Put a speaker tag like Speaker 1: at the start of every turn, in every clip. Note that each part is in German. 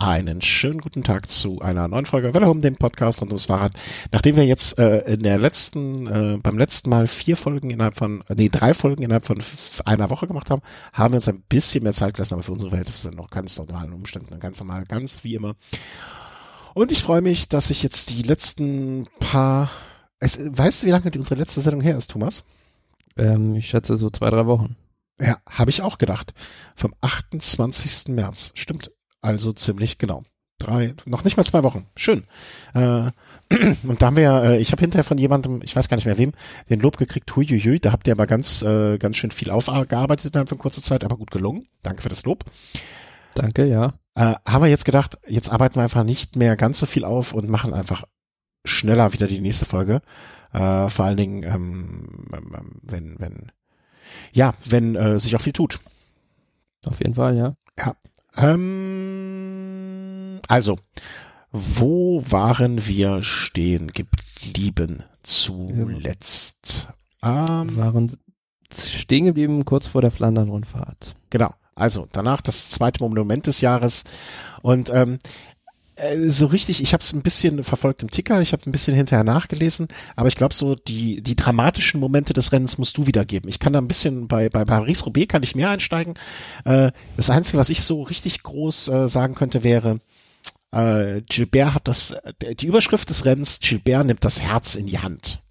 Speaker 1: Einen schönen guten Tag zu einer neuen Folge Welle um dem Podcast und ums Fahrrad. Nachdem wir jetzt äh, in der letzten, äh, beim letzten Mal vier Folgen innerhalb von, nee, drei Folgen innerhalb von einer Woche gemacht haben, haben wir uns ein bisschen mehr Zeit gelassen, aber für unsere Verhältnisse sind noch ganz normalen Umständen, ganz normal, ganz wie immer. Und ich freue mich, dass ich jetzt die letzten paar, es, weißt du, wie lange die unsere letzte Sendung her ist, Thomas?
Speaker 2: Ähm, ich schätze so zwei, drei Wochen.
Speaker 1: Ja, habe ich auch gedacht. Vom 28. März. Stimmt. Also ziemlich genau. Drei, noch nicht mal zwei Wochen. Schön. Äh, und da haben wir, äh, ich habe hinterher von jemandem, ich weiß gar nicht mehr wem, den Lob gekriegt, huiuiui, da habt ihr aber ganz, äh, ganz schön viel aufgearbeitet innerhalb von kurzer Zeit, aber gut gelungen. Danke für das Lob.
Speaker 2: Danke, ja.
Speaker 1: Äh, haben wir jetzt gedacht, jetzt arbeiten wir einfach nicht mehr ganz so viel auf und machen einfach schneller wieder die nächste Folge. Äh, vor allen Dingen, ähm, ähm wenn, wenn, ja, wenn äh, sich auch viel tut.
Speaker 2: Auf jeden Fall, ja.
Speaker 1: Ja. Ähm, also, wo waren wir stehen geblieben zuletzt?
Speaker 2: Ähm, waren stehen geblieben kurz vor der Flandern-Rundfahrt.
Speaker 1: Genau. Also danach das zweite Monument des Jahres und ähm, äh, so richtig, ich habe es ein bisschen verfolgt im Ticker, ich habe ein bisschen hinterher nachgelesen, aber ich glaube so die die dramatischen Momente des Rennens musst du wiedergeben. Ich kann da ein bisschen bei bei Paris Roubaix kann ich mehr einsteigen. Äh, das einzige, was ich so richtig groß äh, sagen könnte, wäre äh, Gilbert hat das die Überschrift des Rennens Gilbert nimmt das Herz in die Hand.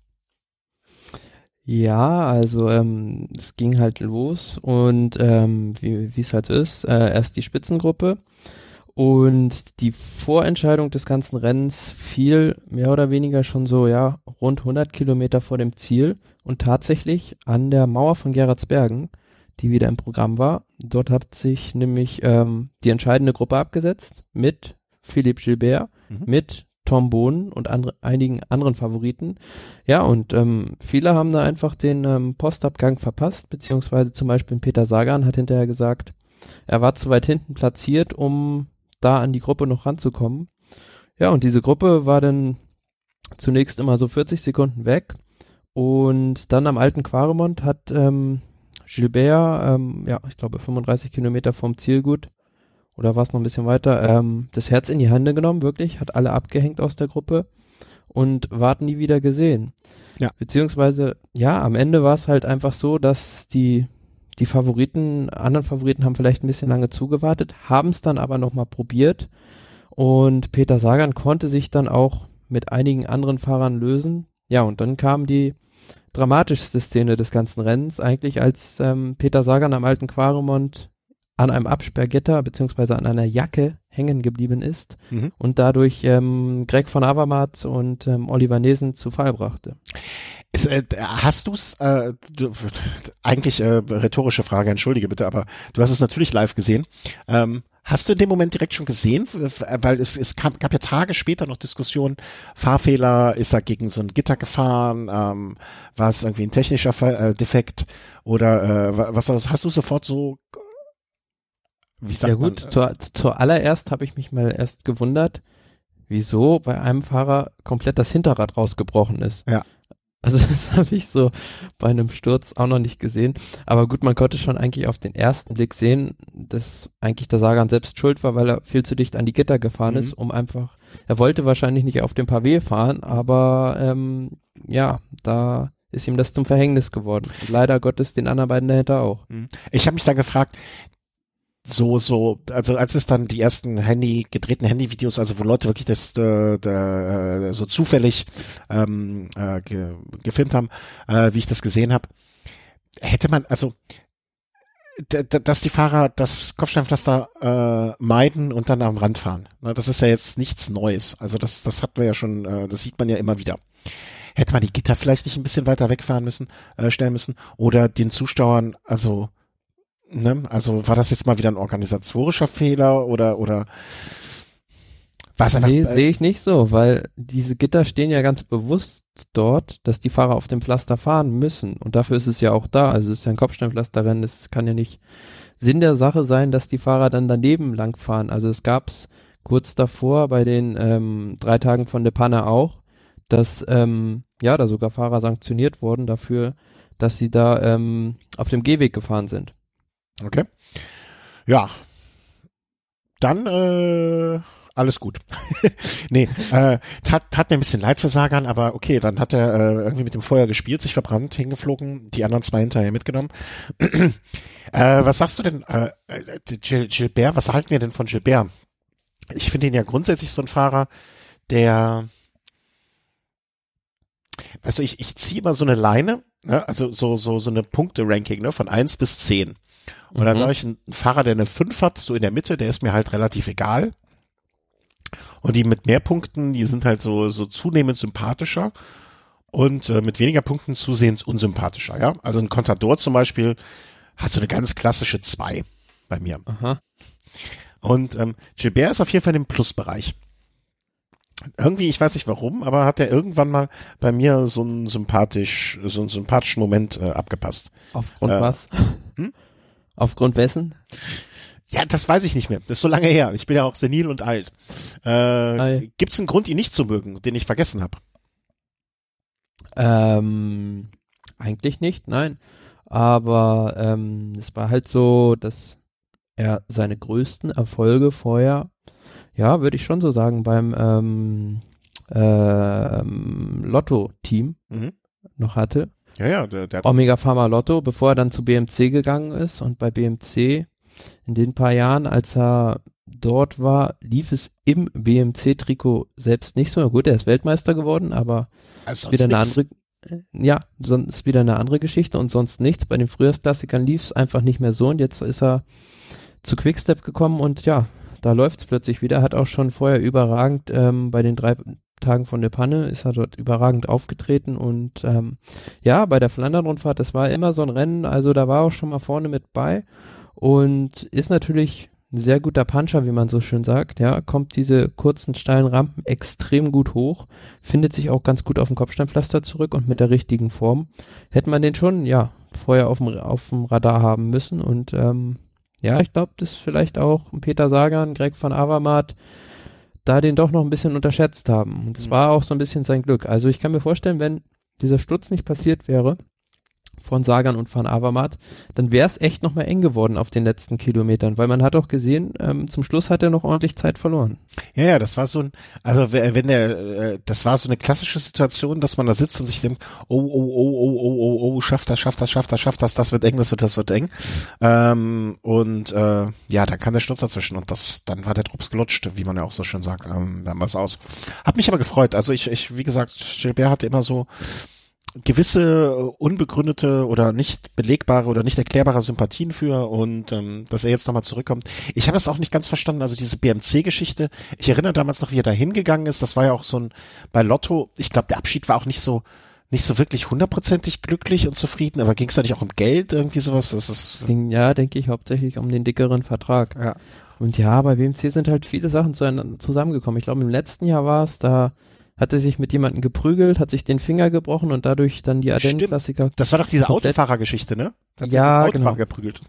Speaker 2: Ja, also ähm, es ging halt los und ähm, wie es halt ist, äh, erst die Spitzengruppe und die Vorentscheidung des ganzen Rennens fiel mehr oder weniger schon so, ja, rund 100 Kilometer vor dem Ziel und tatsächlich an der Mauer von Gerardsbergen, die wieder im Programm war. Dort hat sich nämlich ähm, die entscheidende Gruppe abgesetzt mit Philippe Gilbert, mhm. mit Tom Bohnen und andre, einigen anderen Favoriten. Ja, und ähm, viele haben da einfach den ähm, Postabgang verpasst, beziehungsweise zum Beispiel Peter Sagan hat hinterher gesagt, er war zu weit hinten platziert, um da an die Gruppe noch ranzukommen. Ja, und diese Gruppe war dann zunächst immer so 40 Sekunden weg und dann am alten Quaremont hat ähm, Gilbert, ähm, ja, ich glaube 35 Kilometer vom Zielgut oder war es noch ein bisschen weiter, ähm, das Herz in die Hände genommen, wirklich, hat alle abgehängt aus der Gruppe und warten nie wieder gesehen. Ja. Beziehungsweise, ja, am Ende war es halt einfach so, dass die die Favoriten, anderen Favoriten haben vielleicht ein bisschen lange zugewartet, haben es dann aber nochmal probiert und Peter Sagan konnte sich dann auch mit einigen anderen Fahrern lösen. Ja, und dann kam die dramatischste Szene des ganzen Rennens, eigentlich als ähm, Peter Sagan am alten Quaremont an einem Absperrgitter beziehungsweise an einer Jacke hängen geblieben ist mhm. und dadurch ähm, Greg von Avermaet und ähm, Oliver Nesen zu Fall brachte.
Speaker 1: Ist, äh, hast du's, äh, du, eigentlich äh, rhetorische Frage, entschuldige bitte, aber du hast es natürlich live gesehen. Ähm, hast du in dem Moment direkt schon gesehen? Weil es, es kam, gab ja Tage später noch Diskussionen, Fahrfehler, ist er gegen so ein Gitter gefahren, ähm, war es irgendwie ein technischer äh, Defekt oder äh, was Hast du sofort so
Speaker 2: wie sagt ja gut, man, zur, zuallererst habe ich mich mal erst gewundert, wieso bei einem Fahrer komplett das Hinterrad rausgebrochen ist.
Speaker 1: Ja.
Speaker 2: Also das habe ich so bei einem Sturz auch noch nicht gesehen. Aber gut, man konnte schon eigentlich auf den ersten Blick sehen, dass eigentlich der Sagan selbst schuld war, weil er viel zu dicht an die Gitter gefahren mhm. ist, um einfach, er wollte wahrscheinlich nicht auf dem Pavé fahren, aber ähm, ja, da ist ihm das zum Verhängnis geworden. Und leider Gottes den anderen beiden dahinter auch. Mhm.
Speaker 1: Ich habe mich da gefragt, so, so, also als es dann die ersten Handy, gedrehten Handyvideos, also wo Leute wirklich das äh, da, äh, so zufällig ähm, äh, ge, gefilmt haben, äh, wie ich das gesehen habe, hätte man, also dass die Fahrer das Kopfsteinpflaster äh, meiden und dann am Rand fahren. Na, das ist ja jetzt nichts Neues. Also das, das hatten wir ja schon, äh, das sieht man ja immer wieder. Hätte man die Gitter vielleicht nicht ein bisschen weiter wegfahren müssen, äh, stellen müssen oder den Zuschauern, also Ne? Also war das jetzt mal wieder ein organisatorischer Fehler oder oder
Speaker 2: was? Nee, sehe ich nicht so, weil diese Gitter stehen ja ganz bewusst dort, dass die Fahrer auf dem Pflaster fahren müssen und dafür ist es ja auch da. Also es ist ja ein Kopfsteinpflasterrennen, es kann ja nicht Sinn der Sache sein, dass die Fahrer dann daneben langfahren. Also es gab's kurz davor bei den ähm, drei Tagen von De Panne auch, dass ähm, ja da sogar Fahrer sanktioniert wurden dafür, dass sie da ähm, auf dem Gehweg gefahren sind.
Speaker 1: Okay. Ja. dann äh, alles gut. nee, äh, tat, tat mir ein bisschen leid für Sagan, aber okay, dann hat er äh, irgendwie mit dem Feuer gespielt, sich verbrannt, hingeflogen, die anderen zwei hinterher mitgenommen. äh, was sagst du denn, äh, äh Gil Gilbert, was halten wir denn von Gilbert? Ich finde ihn ja grundsätzlich so ein Fahrer, der du, ich, ich ziehe immer so eine Leine, ne? also so, so, so eine Punkte-Ranking, ne, von eins bis zehn. Und mhm. dann sage ich, ein Fahrer, der eine fünf hat, so in der Mitte, der ist mir halt relativ egal. Und die mit mehr Punkten, die sind halt so, so zunehmend sympathischer und äh, mit weniger Punkten zusehends unsympathischer, ja. Also ein Contador zum Beispiel hat so eine ganz klassische zwei bei mir. Aha. Und ähm, Gilbert ist auf jeden Fall im Plusbereich. Irgendwie, ich weiß nicht warum, aber hat er irgendwann mal bei mir so einen sympathisch, so einen sympathischen Moment äh, abgepasst.
Speaker 2: Aufgrund äh, was? Hm? Aufgrund wessen?
Speaker 1: Ja, das weiß ich nicht mehr. Das ist so lange her. Ich bin ja auch senil und alt. Äh, Gibt es einen Grund, ihn nicht zu mögen, den ich vergessen habe?
Speaker 2: Ähm, eigentlich nicht, nein. Aber ähm, es war halt so, dass er seine größten Erfolge vorher, ja, würde ich schon so sagen, beim ähm, ähm, Lotto-Team mhm. noch hatte.
Speaker 1: Ja, ja, der, der
Speaker 2: Omega Pharma Lotto, bevor er dann zu BMC gegangen ist und bei BMC in den paar Jahren, als er dort war, lief es im BMC-Trikot selbst nicht so. Gut, er ist Weltmeister geworden, aber also ist wieder eine andere, äh, ja, sonst wieder eine andere Geschichte und sonst nichts. Bei den Frühjahrsklassikern lief es einfach nicht mehr so und jetzt ist er zu Quickstep gekommen und ja, da läuft es plötzlich wieder. Hat auch schon vorher überragend ähm, bei den drei Tagen von der Panne ist er dort überragend aufgetreten und ähm, ja, bei der Flandern-Rundfahrt, das war immer so ein Rennen, also da war auch schon mal vorne mit bei und ist natürlich ein sehr guter Puncher, wie man so schön sagt, ja, kommt diese kurzen steilen Rampen extrem gut hoch, findet sich auch ganz gut auf dem Kopfsteinpflaster zurück und mit der richtigen Form. Hätte man den schon, ja, vorher auf dem, auf dem Radar haben müssen und ähm, ja, ich glaube, dass vielleicht auch Peter Sagan, Greg van Avermaet da den doch noch ein bisschen unterschätzt haben und das mhm. war auch so ein bisschen sein Glück. Also ich kann mir vorstellen, wenn dieser Sturz nicht passiert wäre, von Sagan und Van Avermaet, dann wäre es echt nochmal eng geworden auf den letzten Kilometern, weil man hat auch gesehen, ähm, zum Schluss hat er noch ordentlich Zeit verloren.
Speaker 1: Ja, ja, das war so ein, also wenn der, äh, das war so eine klassische Situation, dass man da sitzt und sich denkt, oh, oh, oh, oh, oh, oh, oh, schafft das, schafft das, schafft das, schafft das, das wird eng, das wird, das wird eng. Ähm, und äh, ja, dann kam der Sturz dazwischen und das, dann war der Drops gelutscht, wie man ja auch so schön sagt. Ähm, es aus. Hat mich aber gefreut. Also ich, ich, wie gesagt, Gilbert hatte immer so gewisse unbegründete oder nicht belegbare oder nicht erklärbare Sympathien für und ähm, dass er jetzt nochmal zurückkommt. Ich habe das auch nicht ganz verstanden, also diese BMC-Geschichte. Ich erinnere damals noch, wie er da hingegangen ist. Das war ja auch so ein, bei Lotto, ich glaube, der Abschied war auch nicht so, nicht so wirklich hundertprozentig glücklich und zufrieden, aber ging es da nicht auch um Geld, irgendwie sowas? Das ist,
Speaker 2: ging, ja, denke ich, hauptsächlich um den dickeren Vertrag. Ja. Und ja, bei BMC sind halt viele Sachen zusammengekommen. Ich glaube, im letzten Jahr war es da, hat er sich mit jemandem geprügelt, hat sich den Finger gebrochen und dadurch dann die Ardennen-Klassiker.
Speaker 1: Das war doch diese Autofahrergeschichte, ne?
Speaker 2: Hat ja,
Speaker 1: Autofahrer genau. geprügelt.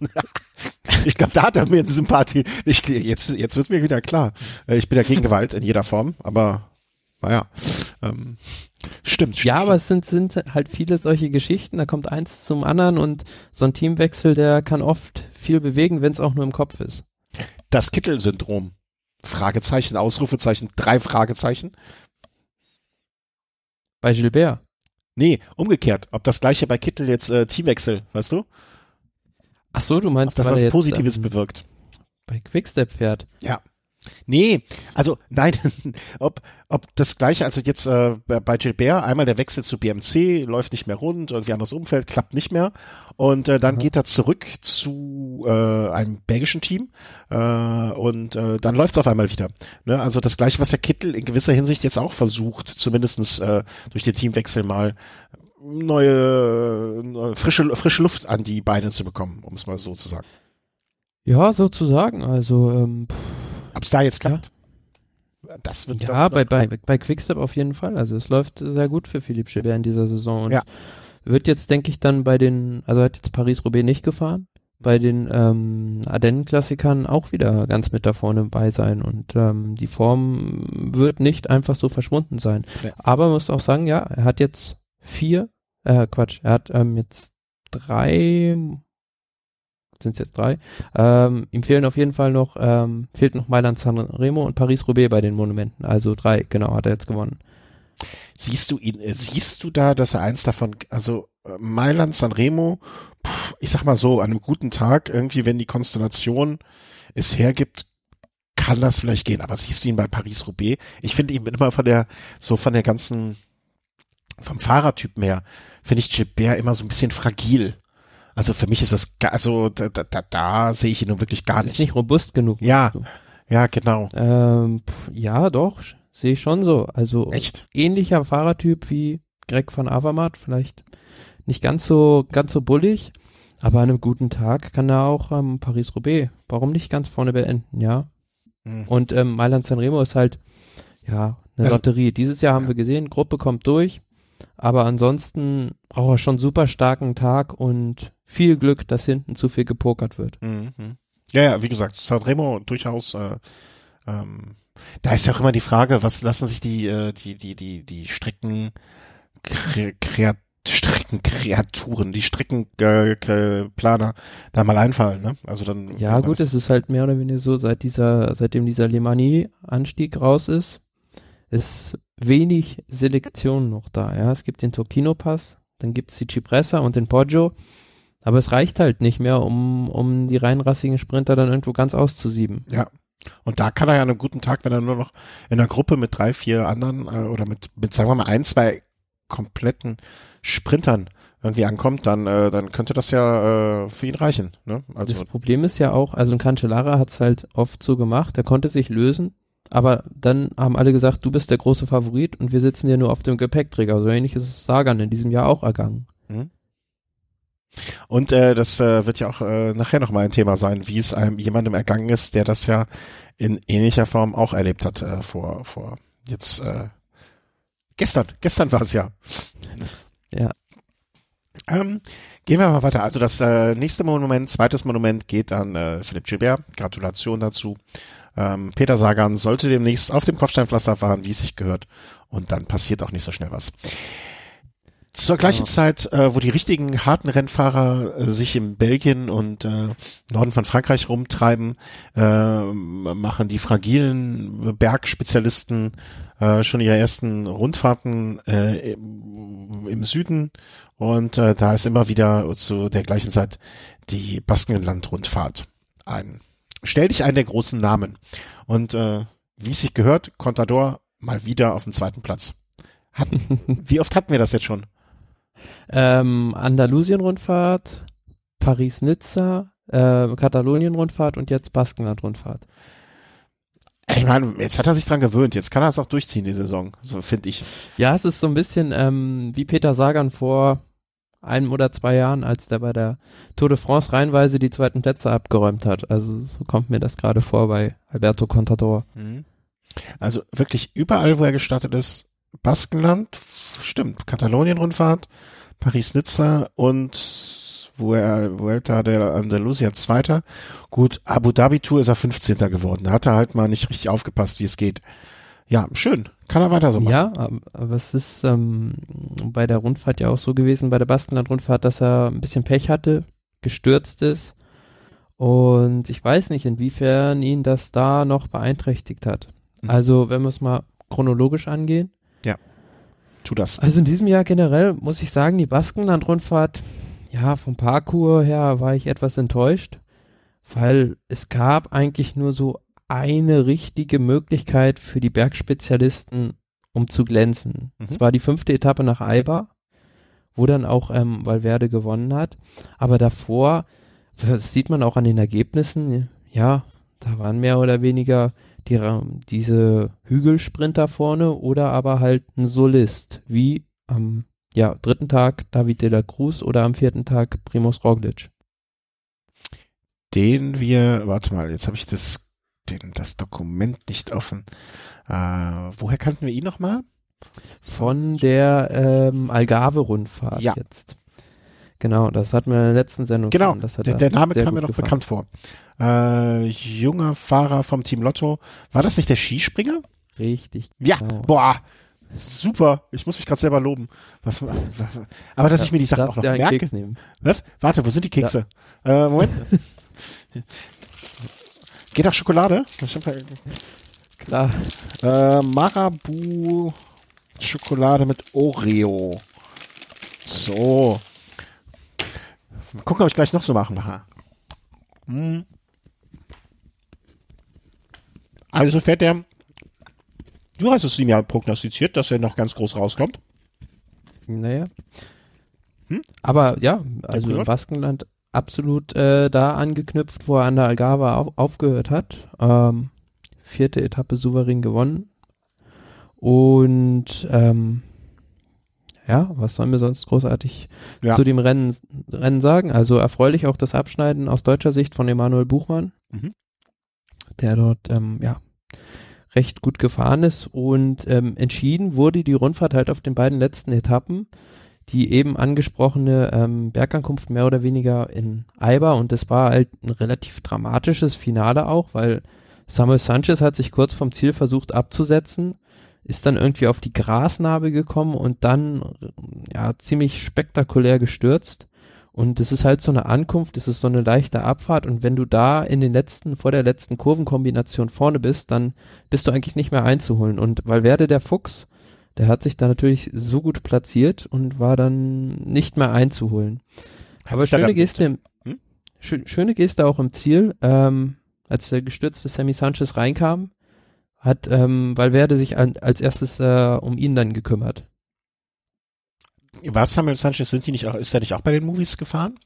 Speaker 1: ich glaube, da hat er mir eine Sympathie. Ich, jetzt jetzt wird's mir wieder klar. Äh, ich bin ja gegen Gewalt in jeder Form, aber naja. Ähm, stimmt, stimmt.
Speaker 2: Ja, aber es sind, sind halt viele solche Geschichten, da kommt eins zum anderen und so ein Teamwechsel, der kann oft viel bewegen, wenn es auch nur im Kopf ist.
Speaker 1: Das Kittel-Syndrom. Fragezeichen, Ausrufezeichen, drei Fragezeichen.
Speaker 2: Bei Gilbert?
Speaker 1: Nee, umgekehrt. Ob das gleiche bei Kittel jetzt äh, Teamwechsel, weißt du?
Speaker 2: Ach so, du meinst,
Speaker 1: Ob das was jetzt, Positives ähm, bewirkt.
Speaker 2: Bei Quickstep fährt.
Speaker 1: Ja. Nee, also nein, ob, ob das gleiche, also jetzt äh, bei Gilbert, einmal der Wechsel zu BMC, läuft nicht mehr rund, irgendwie anderes Umfeld, klappt nicht mehr. Und äh, dann mhm. geht er zurück zu äh, einem belgischen Team äh, und äh, dann läuft's auf einmal wieder. Ne? Also das gleiche, was der Kittel in gewisser Hinsicht jetzt auch versucht, zumindestens äh, durch den Teamwechsel mal neue, neue frische, frische Luft an die Beine zu bekommen, um es mal so zu sagen.
Speaker 2: Ja, sozusagen. Also ähm,
Speaker 1: ob es da jetzt klappt?
Speaker 2: Ja. Das wird ja, bei, bei, bei Quickstep auf jeden Fall. Also es läuft sehr gut für Philipp Gilbert in dieser Saison und
Speaker 1: ja.
Speaker 2: wird jetzt, denke ich, dann bei den, also hat jetzt Paris-Roubaix nicht gefahren, bei den ähm, Ardennen-Klassikern auch wieder ganz mit da vorne bei sein und ähm, die Form wird nicht einfach so verschwunden sein. Ja. Aber man muss auch sagen, ja, er hat jetzt vier, äh, Quatsch, er hat ähm, jetzt drei sind es jetzt drei. Ähm, ihm fehlen auf jeden Fall noch, ähm, fehlt noch Mailand San Remo und Paris-Roubaix bei den Monumenten. Also drei, genau, hat er jetzt gewonnen.
Speaker 1: Siehst du ihn, äh, siehst du da, dass er eins davon, also äh, Mailand, San Remo, pff, ich sag mal so, an einem guten Tag, irgendwie, wenn die Konstellation es hergibt, kann das vielleicht gehen. Aber siehst du ihn bei Paris-Roubaix? Ich finde ihn immer von der, so von der ganzen, vom Fahrertyp mehr, finde ich Gilbert immer so ein bisschen fragil. Also für mich ist das, also da, da, da, da sehe ich ihn nun wirklich gar
Speaker 2: Ist
Speaker 1: nicht.
Speaker 2: nicht robust genug.
Speaker 1: Ja, ja, genau.
Speaker 2: Ähm, ja, doch, sehe ich schon so. Also
Speaker 1: Echt?
Speaker 2: ähnlicher Fahrertyp wie Greg van Avermaet, vielleicht nicht ganz so, ganz so bullig, aber an einem guten Tag kann er auch ähm, Paris-Roubaix, warum nicht ganz vorne beenden, ja.
Speaker 1: Hm.
Speaker 2: Und ähm, Mailand Sanremo ist halt, ja, eine
Speaker 1: Also-
Speaker 2: Lotterie. Dieses Jahr haben wir gesehen, Gruppe kommt durch, aber ansonsten braucht er schon super starken Tag und viel Glück, dass hinten zu viel gepokert wird.
Speaker 1: Mhm. Ja, ja, wie gesagt, Sanremo durchaus, äh, ähm, da ist ja auch immer die Frage, was lassen sich die, äh, die, die, die, die Strecken, Kre Kreat Streckenkreaturen, die Streckenplaner Planer da mal einfallen, ne? Also dann.
Speaker 2: Ja, gut, es ist halt mehr oder weniger so, seit dieser, seitdem dieser Lemani-Anstieg raus ist, ist wenig Selektion noch da, ja. Es gibt den Tokino-Pass, dann gibt's die Cipressa und den Poggio, aber es reicht halt nicht mehr, um, um die reinrassigen Sprinter dann irgendwo ganz auszusieben.
Speaker 1: Ja. Und da kann er ja an einem guten Tag, wenn er nur noch in einer Gruppe mit drei, vier anderen äh, oder mit, mit, sagen wir mal, ein, zwei kompletten Sprintern irgendwie ankommt, dann, äh, dann könnte das ja äh, für ihn reichen. Ne? Also
Speaker 2: das Problem ist ja auch, also ein Cancellara hat's halt oft so gemacht, er konnte sich lösen, aber dann haben alle gesagt, du bist der große Favorit und wir sitzen ja nur auf dem Gepäckträger. So ähnlich ist es Sagan in diesem Jahr auch ergangen.
Speaker 1: Und äh, das äh, wird ja auch äh, nachher nochmal ein Thema sein, wie es einem jemandem ergangen ist, der das ja in ähnlicher Form auch erlebt hat äh, vor vor jetzt äh, gestern. Gestern war es ja.
Speaker 2: Ja.
Speaker 1: Ähm, gehen wir mal weiter. Also das äh, nächste Monument, zweites Monument geht an äh, Philipp Gilbert. Gratulation dazu. Ähm, Peter Sagan sollte demnächst auf dem Kopfsteinpflaster fahren, wie es sich gehört. Und dann passiert auch nicht so schnell was. Zur gleichen Zeit, äh, wo die richtigen harten Rennfahrer äh, sich in Belgien und äh, Norden von Frankreich rumtreiben, äh, machen die fragilen Bergspezialisten äh, schon ihre ersten Rundfahrten äh, im, im Süden und äh, da ist immer wieder zu der gleichen Zeit die Baskenland-Rundfahrt ein. Stell dich einen der großen Namen und äh, wie es sich gehört, Contador mal wieder auf dem zweiten Platz. Hat, wie oft hatten wir das jetzt schon?
Speaker 2: Ähm, Andalusien-Rundfahrt, Paris-Nizza, äh, Katalonien-Rundfahrt und jetzt Baskenland-Rundfahrt.
Speaker 1: Ich meine, jetzt hat er sich dran gewöhnt. Jetzt kann er es auch durchziehen, die Saison. So finde ich.
Speaker 2: Ja, es ist so ein bisschen ähm, wie Peter Sagan vor einem oder zwei Jahren, als der bei der Tour de France reihenweise die zweiten Plätze abgeräumt hat. Also so kommt mir das gerade vor bei Alberto Contador.
Speaker 1: Also wirklich überall, wo er gestartet ist, Baskenland, stimmt, Katalonien-Rundfahrt, Paris-Nizza und wo er Vuelta der Andalusia Zweiter. Gut, Abu Dhabi Tour ist er 15. geworden. Da hat er halt mal nicht richtig aufgepasst, wie es geht. Ja, schön. Kann er weiter so machen.
Speaker 2: Ja, aber, es ist ähm, bei der Rundfahrt ja auch so gewesen, bei der Baskenland-Rundfahrt, dass er ein bisschen Pech hatte, gestürzt ist. Und ich weiß nicht, inwiefern ihn das da noch beeinträchtigt hat.
Speaker 1: Mhm.
Speaker 2: Also, wenn wir es mal chronologisch angehen.
Speaker 1: Tu das.
Speaker 2: Also in diesem Jahr generell muss ich sagen, die Baskenland-Rundfahrt, ja, vom Parcours her war ich etwas enttäuscht, weil es gab eigentlich nur so eine richtige Möglichkeit für die Bergspezialisten, um zu glänzen.
Speaker 1: Mhm.
Speaker 2: Es war die fünfte Etappe nach Eibar, wo dann auch ähm, Valverde gewonnen hat. Aber davor, das sieht man auch an den Ergebnissen, ja, da waren mehr oder weniger die, diese Hügelsprinter vorne oder aber halt ein Solist, wie am ja, dritten Tag David de la Cruz oder am vierten Tag Primoz Roglic.
Speaker 1: Den wir, warte mal, jetzt habe ich das, den, das Dokument nicht offen. Äh, woher kannten wir ihn nochmal?
Speaker 2: Von der ähm, Algarve-Rundfahrt
Speaker 1: Ja.
Speaker 2: jetzt. Genau, das hatten wir in der letzten Sendung.
Speaker 1: Genau,
Speaker 2: hat
Speaker 1: der,
Speaker 2: er
Speaker 1: der Name kam mir noch
Speaker 2: gefallen.
Speaker 1: bekannt vor. Äh, junger Fahrer vom Team Lotto. War das nicht der Skispringer?
Speaker 2: Richtig.
Speaker 1: Ja,
Speaker 2: Genau.
Speaker 1: boah. Super, ich muss mich gerade selber loben. Was, aber dass ich mir die Sachen auch noch merke. Was? Warte, wo sind die Kekse? Äh, Moment. Geht auch Schokolade?
Speaker 2: Klar.
Speaker 1: Äh, Marabu Schokolade mit Oreo. So. Mal gucken, ob ich gleich noch so machen mache. Hm. Also fährt der. Du hast es ihm ja prognostiziert, dass er noch ganz groß rauskommt.
Speaker 2: Naja.
Speaker 1: Hm?
Speaker 2: Aber ja, also im Baskenland absolut äh, da angeknüpft, wo er an der Algarve auf, aufgehört hat. Ähm, vierte Etappe souverän gewonnen. Und ähm, ja, was sollen wir sonst großartig
Speaker 1: Ja.
Speaker 2: zu dem Rennen, Rennen sagen? Also erfreulich auch das Abschneiden aus deutscher Sicht von Emanuel Buchmann,
Speaker 1: Mhm.
Speaker 2: der dort ähm, ja recht gut gefahren ist und ähm, entschieden wurde die Rundfahrt halt auf den beiden letzten Etappen. Die eben angesprochene ähm, Bergankunft mehr oder weniger in Eiber und es war halt ein relativ dramatisches Finale auch, weil Samuel Sanchez hat sich kurz vom Ziel versucht abzusetzen, ist dann irgendwie auf die Grasnarbe gekommen und dann ja ziemlich spektakulär gestürzt. Und es ist halt so eine Ankunft, es ist so eine leichte Abfahrt und wenn du da in den letzten, vor der letzten Kurvenkombination vorne bist, dann bist du eigentlich nicht mehr einzuholen. Und Valverde der Fuchs, der hat sich da natürlich so gut platziert und war dann nicht mehr einzuholen.
Speaker 1: Hat
Speaker 2: Aber schöne Geste, im,
Speaker 1: Hm?
Speaker 2: schö- schöne Geste auch im Ziel, ähm, als der gestürzte Sammy Sanchez reinkam, hat ähm, Valverde sich an, als erstes äh, um ihn dann gekümmert.
Speaker 1: Was Samuel Sanchez sind sie nicht auch, ist er nicht auch bei den Movies gefahren?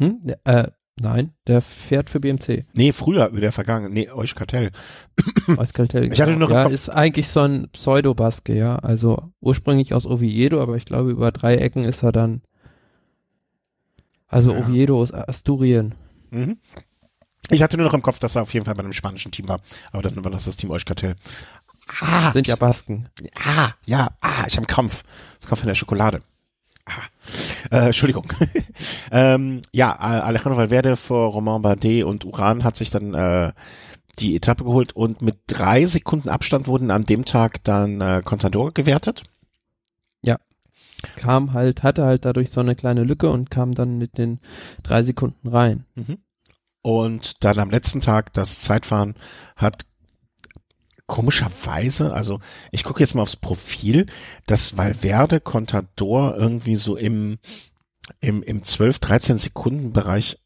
Speaker 2: Hm? Äh, nein, der fährt für BMC.
Speaker 1: Nee, früher, der vergangen. Nee, Euch Kartell.
Speaker 2: Euskaltel.
Speaker 1: Ich hatte nur im
Speaker 2: ja, ist eigentlich so ein Pseudo-Baske, ja. Also ursprünglich aus Oviedo, aber ich glaube über drei Ecken ist er dann. Also
Speaker 1: Ja.
Speaker 2: Oviedo aus Asturien.
Speaker 1: Mhm. Ich hatte nur noch im Kopf, dass er auf jeden Fall bei einem spanischen Team war. Aber dann war das das Team Euch Kartell. Ah,
Speaker 2: Sind ja Basken.
Speaker 1: ah, ja, ah, ich habe einen Krampf. Das kommt von der Schokolade. Ah. Äh, Entschuldigung. ähm, ja, Alejandro Valverde vor Romain Bardet und Uran hat sich dann äh, die Etappe geholt und mit drei Sekunden Abstand wurden an dem Tag dann äh, Contador gewertet.
Speaker 2: Kam halt, hatte halt dadurch so eine kleine Lücke und kam dann mit den drei Sekunden rein.
Speaker 1: Und dann am letzten Tag das Zeitfahren hat komischerweise, also ich gucke jetzt mal aufs Profil, dass Valverde Contador irgendwie so im, im, im 12, 13 Sekunden Bereich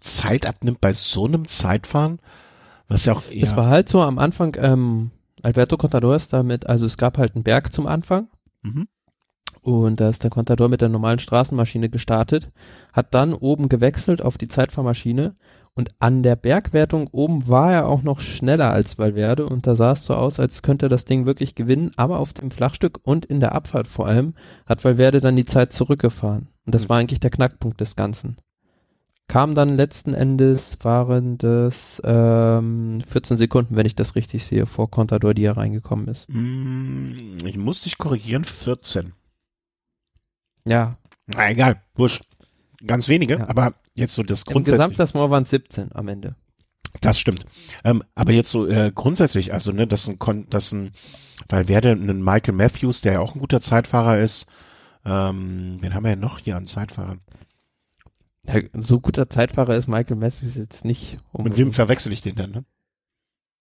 Speaker 1: Zeit abnimmt bei so einem Zeitfahren, was ja auch eher,
Speaker 2: Es war halt so am Anfang, ähm, Alberto Contador ist damit, also es gab halt einen Berg zum Anfang.
Speaker 1: Mhm.
Speaker 2: Und da ist der Contador mit der normalen Straßenmaschine gestartet, hat dann oben gewechselt auf die Zeitfahrmaschine und an der Bergwertung oben war er auch noch schneller als Valverde und da sah es so aus, als könnte er das Ding wirklich gewinnen, aber auf dem Flachstück und in der Abfahrt vor allem hat Valverde dann die Zeit zurückgefahren. Und das
Speaker 1: Mhm.
Speaker 2: war eigentlich der Knackpunkt des Ganzen. Kam dann letzten Endes, waren das ähm, 14 Sekunden, wenn ich das richtig sehe, vor Contador, die er reingekommen ist.
Speaker 1: Mm, ich muss dich korrigieren, 14.
Speaker 2: Ja,
Speaker 1: Na egal, wurscht. Ganz wenige,
Speaker 2: Ja.
Speaker 1: aber jetzt so das
Speaker 2: im
Speaker 1: grundsätzlich.
Speaker 2: Gesamtklassement waren es 17 am Ende.
Speaker 1: Das stimmt. Ähm, aber jetzt so äh, grundsätzlich, also ne, dass ein, dass ein, weil wer denn ein Michael Matthews, der ja auch ein guter Zeitfahrer ist, ähm, wen haben wir denn noch hier an Zeitfahrern?
Speaker 2: Ja, so guter Zeitfahrer ist Michael Matthews jetzt nicht. Um,
Speaker 1: Mit wem verwechsel ich den denn? Ne?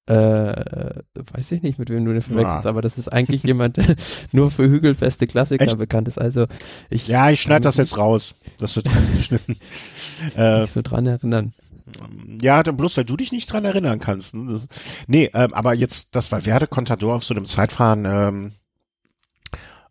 Speaker 2: Äh, weiß ich nicht, mit wem du den verwechselst,
Speaker 1: Ja.
Speaker 2: aber das ist eigentlich jemand, der nur für hügelfeste Klassiker
Speaker 1: Echt?
Speaker 2: bekannt ist. Also ich
Speaker 1: Ja, ich schneide
Speaker 2: kann
Speaker 1: das jetzt raus. Das wird rausgeschnitten. äh,
Speaker 2: nicht so dran erinnern.
Speaker 1: ja, bloß weil du dich nicht dran erinnern kannst. Ne? Das, nee, ähm, aber jetzt, das Valverde Contador auf so einem Zeitfahren ähm,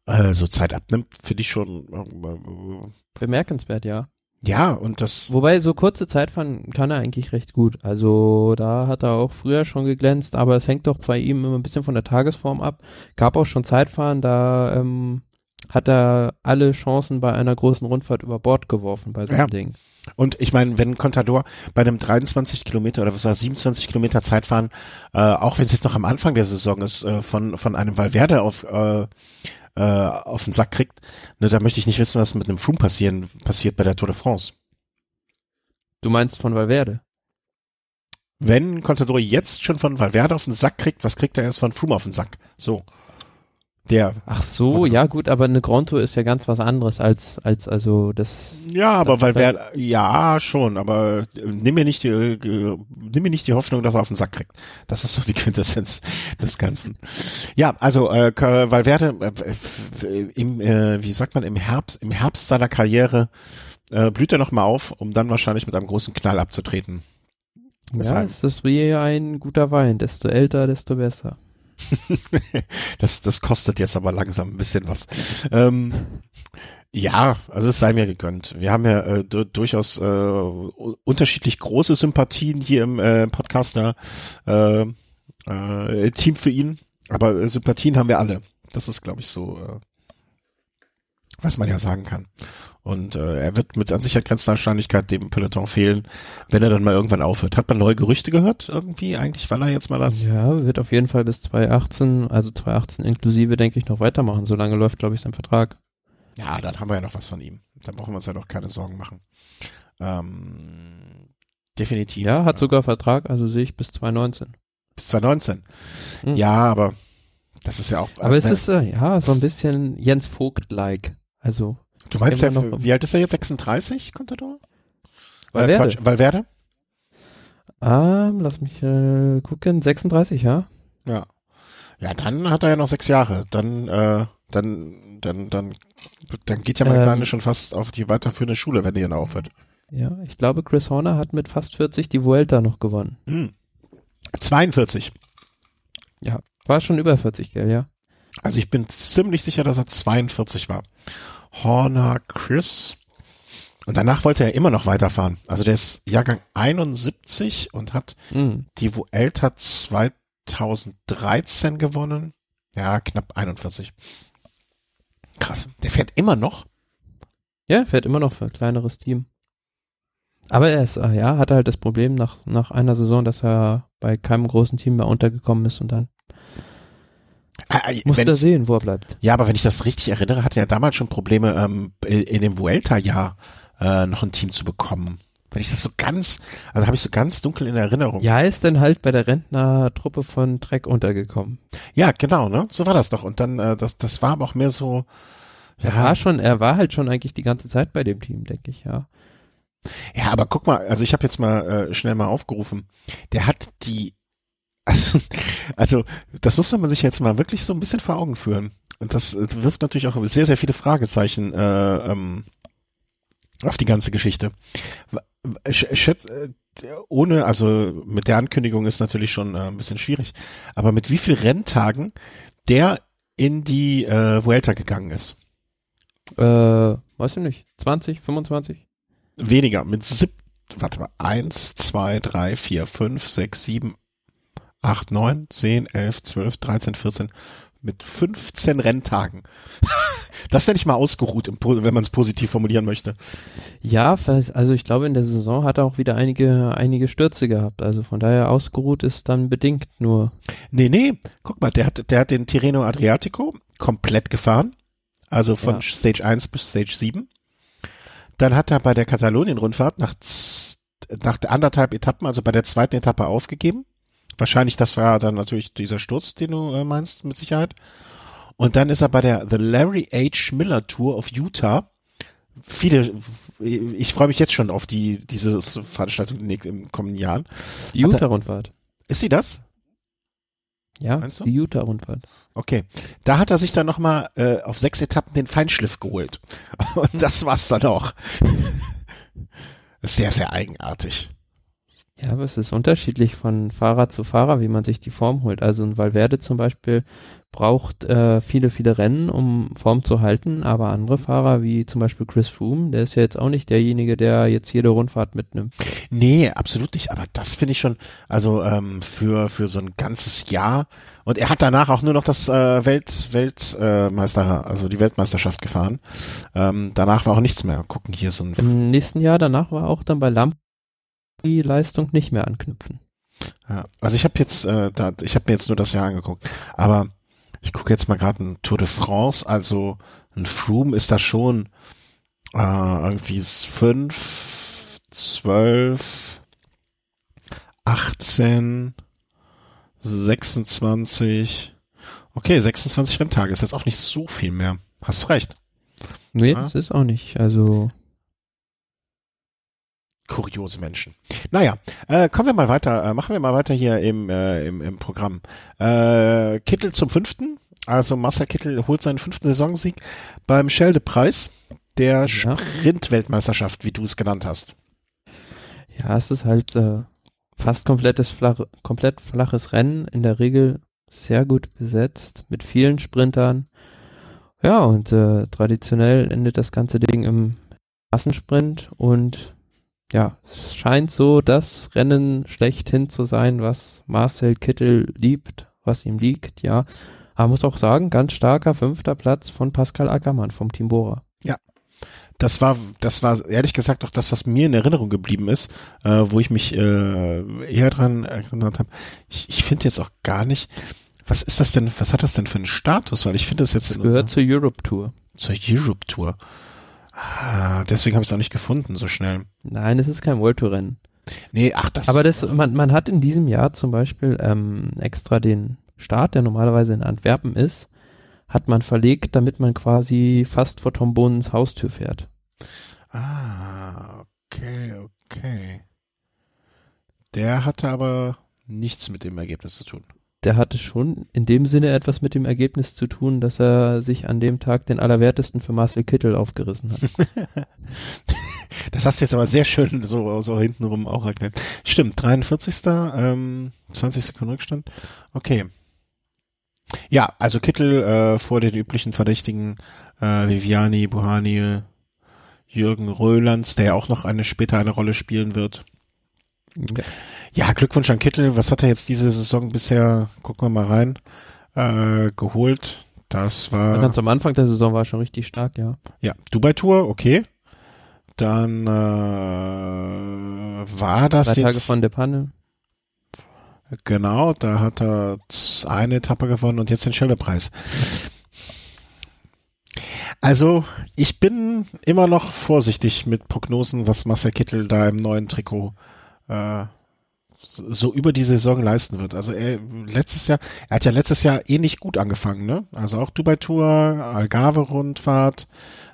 Speaker 1: äh, so Zeit abnimmt, finde ich schon äh,
Speaker 2: Bemerkenswert, ja.
Speaker 1: Ja und das
Speaker 2: Wobei so kurze Zeitfahren kann er eigentlich recht gut. Also da hat er auch früher schon geglänzt, aber es hängt doch bei ihm immer ein bisschen von der Tagesform ab. Gab auch schon Zeitfahren, da ähm, hat er alle Chancen bei einer großen Rundfahrt über Bord geworfen bei so einem
Speaker 1: Ja.
Speaker 2: Ding.
Speaker 1: Und ich meine, wenn Contador bei einem 23 Kilometer oder was war 27 Kilometer Zeitfahren, äh, auch wenn es jetzt noch am Anfang der Saison ist, äh, von von einem Valverde auf äh, äh, auf den Sack kriegt, ne, da möchte ich nicht wissen, was mit einem Froome passieren passiert bei der Tour de France.
Speaker 2: Du meinst von Valverde?
Speaker 1: Wenn Contador jetzt schon von Valverde auf den Sack kriegt, was kriegt er erst von Froome auf den Sack? So. Der.
Speaker 2: Ach so, ja gut, aber eine Grand Tour ist ja ganz was anderes als als also das.
Speaker 1: Ja, aber weil wer ja schon, aber äh, nimm mir nicht die äh, nimm mir nicht die Hoffnung, dass er auf den Sack kriegt. Das ist doch die Quintessenz des Ganzen. Ja, also äh, Valverde äh, im äh, wie sagt man im Herbst im Herbst seiner Karriere äh, blüht er noch mal auf, um dann wahrscheinlich mit einem großen Knall abzutreten.
Speaker 2: Ja, ist wie ein guter Wein, desto älter, desto besser.
Speaker 1: das, das kostet jetzt aber langsam ein bisschen was. Ähm, ja, also es sei mir gegönnt. Wir haben ja äh, durchaus äh, unterschiedlich große Sympathien hier im äh, Podcaster äh, äh, Team für ihn, aber äh, Sympathien haben wir alle. Das ist, glaube ich, so, äh, was man ja sagen kann. Und äh, er wird mit an Sicherheit grenzender Wahrscheinlichkeit dem Peloton fehlen, wenn er dann mal irgendwann aufhört. Hat man neue Gerüchte gehört irgendwie eigentlich, weil er jetzt mal das?
Speaker 2: Ja, wird auf jeden Fall bis 2018, also 2018 inklusive, denke ich, noch weitermachen. So lange läuft, glaube ich, sein Vertrag.
Speaker 1: Ja, dann haben wir ja noch was von ihm. Dann brauchen wir uns ja noch keine Sorgen machen. Ähm, definitiv.
Speaker 2: Ja, hat sogar Vertrag, also sehe ich bis 2019.
Speaker 1: Bis 2019. Hm. Ja, aber das ist ja auch.
Speaker 2: Aber es ist äh, ja so ein bisschen Jens Vogt-like. Also
Speaker 1: Du meinst, der, wie alt ist er jetzt? 36, Contador? Valverde. Quatsch, Valverde?
Speaker 2: Ähm, lass mich äh, gucken. 36, ja?
Speaker 1: Ja. Ja, dann hat er ja noch sechs Jahre. Dann, äh, dann, dann, dann, dann geht ja mein ähm, Kleine schon fast auf die weiterführende Schule, wenn die dann aufhört.
Speaker 2: Ja, ich glaube, Chris Horner hat mit fast 40 die Vuelta noch gewonnen. Hm.
Speaker 1: 42.
Speaker 2: Ja, war schon über 40, gell, ja?
Speaker 1: Also ich bin ziemlich sicher, dass er 42 war. Horner Chris. Und danach wollte er immer noch weiterfahren. Also der ist Jahrgang 71 und hat mhm. die Vuelta 2013 gewonnen. Ja, knapp 41. Krass. Der fährt immer noch?
Speaker 2: Ja, fährt immer noch für ein kleineres Team. Aber er ist, äh, ja, hatte halt das Problem nach, nach einer Saison, dass er bei keinem großen Team mehr untergekommen ist und dann
Speaker 1: Muss er sehen, wo er bleibt. Ja, aber wenn ich das richtig erinnere, hatte er damals schon Probleme, ähm, in dem Vuelta-Jahr äh, noch ein Team zu bekommen. Wenn ich das so ganz, also habe ich so ganz dunkel in Erinnerung.
Speaker 2: Ja, ist dann halt bei der Rentnertruppe von Trek untergekommen.
Speaker 1: Ja, genau, ne? So war das doch. Und dann, äh, das, das war aber auch mehr so.
Speaker 2: Ja. Er war schon, er war halt schon eigentlich die ganze Zeit bei dem Team, denke ich, ja.
Speaker 1: Ja, aber guck mal, also ich habe jetzt mal äh, schnell mal aufgerufen. Der hat die also, also, das muss man sich jetzt mal wirklich so ein bisschen vor Augen führen. Und das äh, wirft natürlich auch sehr, sehr viele Fragezeichen äh, ähm, auf die ganze Geschichte. Äh, ohne, also mit der Ankündigung ist natürlich schon äh, ein bisschen schwierig, aber mit wie viel Renntagen der in die äh, Vuelta gegangen ist?
Speaker 2: Äh, weiß ich nicht. 20, 25?
Speaker 1: Weniger, mit sieb, warte mal, eins, zwei, drei, vier, fünf, sechs, sieben, 8, 9, 10, 11, 12, 13, 14 mit 15 Renntagen. das nenne ich mal ausgeruht, wenn man es positiv formulieren möchte.
Speaker 2: Ja, also ich glaube, in der Saison hat er auch wieder einige, einige Stürze gehabt. Also von daher ausgeruht ist dann bedingt nur.
Speaker 1: Nee, nee, guck mal, der hat, der hat den Tirreno Adriatico komplett gefahren. Also von ja. Stage 1 bis Stage 7. Dann hat er bei der Katalonien-Rundfahrt nach, nach anderthalb Etappen, also bei der zweiten Etappe aufgegeben Wahrscheinlich, das war dann natürlich dieser Sturz, den du äh, meinst, mit Sicherheit. Und dann ist er bei der The Larry H. Miller Tour of Utah. Viele, ich freue mich jetzt schon auf die, diese Veranstaltung im kommenden Jahren.
Speaker 2: Die Utah-Rundfahrt.
Speaker 1: Ist sie das?
Speaker 2: Ja, die Utah-Rundfahrt.
Speaker 1: Okay. Da hat er sich dann nochmal äh, auf sechs Etappen den Feinschliff geholt. Und das war's dann auch. sehr, sehr eigenartig.
Speaker 2: Ja, aber es ist unterschiedlich von Fahrer zu Fahrer, wie man sich die Form holt. Also ein Valverde zum Beispiel braucht äh, viele, viele Rennen, um Form zu halten, aber andere Fahrer, wie zum Beispiel Chris Froome, der ist ja jetzt auch nicht derjenige, der jetzt jede Rundfahrt mitnimmt.
Speaker 1: Nee, absolut nicht, aber das finde ich schon, also ähm, für, für so ein ganzes Jahr und er hat danach auch nur noch das äh, Welt, Weltmeister, äh, also die Weltmeisterschaft gefahren. Ähm, danach war auch nichts mehr. Gucken hier so ein...
Speaker 2: Im nächsten Jahr danach war auch dann bei Lamp die Leistung nicht mehr anknüpfen.
Speaker 1: Ja, also ich habe jetzt, äh, da, ich habe mir jetzt nur das Jahr angeguckt, aber ich gucke jetzt mal gerade ein Tour de France, also ein Froome ist da schon äh, irgendwie fünf, zwölf, achtzehn, 26 Okay, 26 Renntage ist jetzt auch nicht so viel mehr. Hast recht.
Speaker 2: Nee, ah. das ist auch nicht. Also
Speaker 1: kuriose Menschen. Naja, äh, kommen wir mal weiter, äh, machen wir mal weiter hier im, äh, im, im Programm. Äh, Kittel zum fünften, also Marcel Kittel holt seinen fünften Saisonsieg beim Schelde-Preis der ja. Sprint-Weltmeisterschaft, wie du es genannt hast.
Speaker 2: Ja, es ist halt äh, fast komplettes flach, komplett flaches Rennen, in der Regel sehr gut besetzt, mit vielen Sprintern. Ja, und äh, traditionell endet das ganze Ding im Massensprint und ja, es scheint so das Rennen schlechthin zu sein, was Marcel Kittel liebt, was ihm liegt, ja. Aber muss auch sagen, ganz starker fünfter Platz von Pascal Ackermann vom Team Bora.
Speaker 1: Ja. Das war, das war ehrlich gesagt auch das, was mir in Erinnerung geblieben ist, äh, wo ich mich äh, eher dran erinnert habe. Ich, ich finde jetzt auch gar nicht, was ist das denn, was hat das denn für einen Status? Weil ich finde das jetzt.
Speaker 2: Das gehört zur Europe Tour.
Speaker 1: Zur Europe Tour. Ah, deswegen habe ich es auch nicht gefunden so schnell.
Speaker 2: Nein, es ist kein World Tour Rennen.
Speaker 1: Nee, ach das.
Speaker 2: Aber das, man, man hat in diesem Jahr zum Beispiel ähm, extra den Start, der normalerweise in Antwerpen ist, hat man verlegt, damit man quasi fast vor Tom Bonens Haustür fährt.
Speaker 1: Ah, okay, okay. Der hatte aber nichts mit dem Ergebnis zu tun
Speaker 2: der hatte schon in dem Sinne etwas mit dem Ergebnis zu tun, dass er sich an dem Tag den Allerwertesten für Marcel Kittel aufgerissen hat.
Speaker 1: das hast du jetzt aber sehr schön so, so hintenrum auch erklärt. Stimmt, 43. Ähm, 20 Sekunden Rückstand. Okay. Ja, also Kittel äh, vor den üblichen Verdächtigen äh, Viviani, Buhani, Jürgen Rölands, der ja auch noch eine später eine Rolle spielen wird. Ja. Ja, Glückwunsch an Kittel. Was hat er jetzt diese Saison bisher, gucken wir mal rein, äh, geholt? Das war.
Speaker 2: Ganz am Anfang der Saison war er schon richtig stark, ja.
Speaker 1: Ja, Dubai Tour, okay. Dann äh, war das
Speaker 2: Drei
Speaker 1: jetzt.
Speaker 2: Tage von der Panne.
Speaker 1: Genau, da hat er eine Etappe gewonnen und jetzt den Schilderpreis. Also, ich bin immer noch vorsichtig mit Prognosen, was Marcel Kittel da im neuen Trikot äh, so über die Saison leisten wird. Also er letztes Jahr, er hat ja letztes Jahr eh nicht gut angefangen, ne? Also auch Dubai Tour, Algarve Rundfahrt,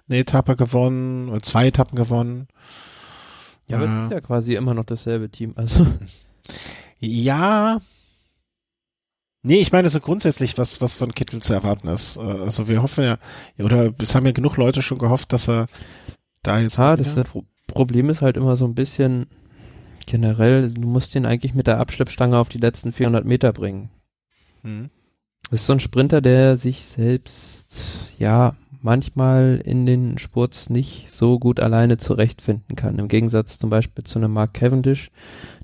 Speaker 1: eine Etappe gewonnen, zwei Etappen gewonnen.
Speaker 2: Ja, aber äh, das ist ja quasi immer noch dasselbe Team, also.
Speaker 1: Ja. Nee, ich meine so grundsätzlich, was, was von Kittel zu erwarten ist. Äh, also wir hoffen ja, oder es haben ja genug Leute schon gehofft, dass er da jetzt.
Speaker 2: Ah, das Problem ist halt immer so ein bisschen, generell, du musst ihn eigentlich mit der Abschleppstange auf die letzten 400 Meter bringen. Hm. Das ist so ein Sprinter, der sich selbst, ja, manchmal in den Spurts nicht so gut alleine zurechtfinden kann. Im Gegensatz zum Beispiel zu einem Mark Cavendish,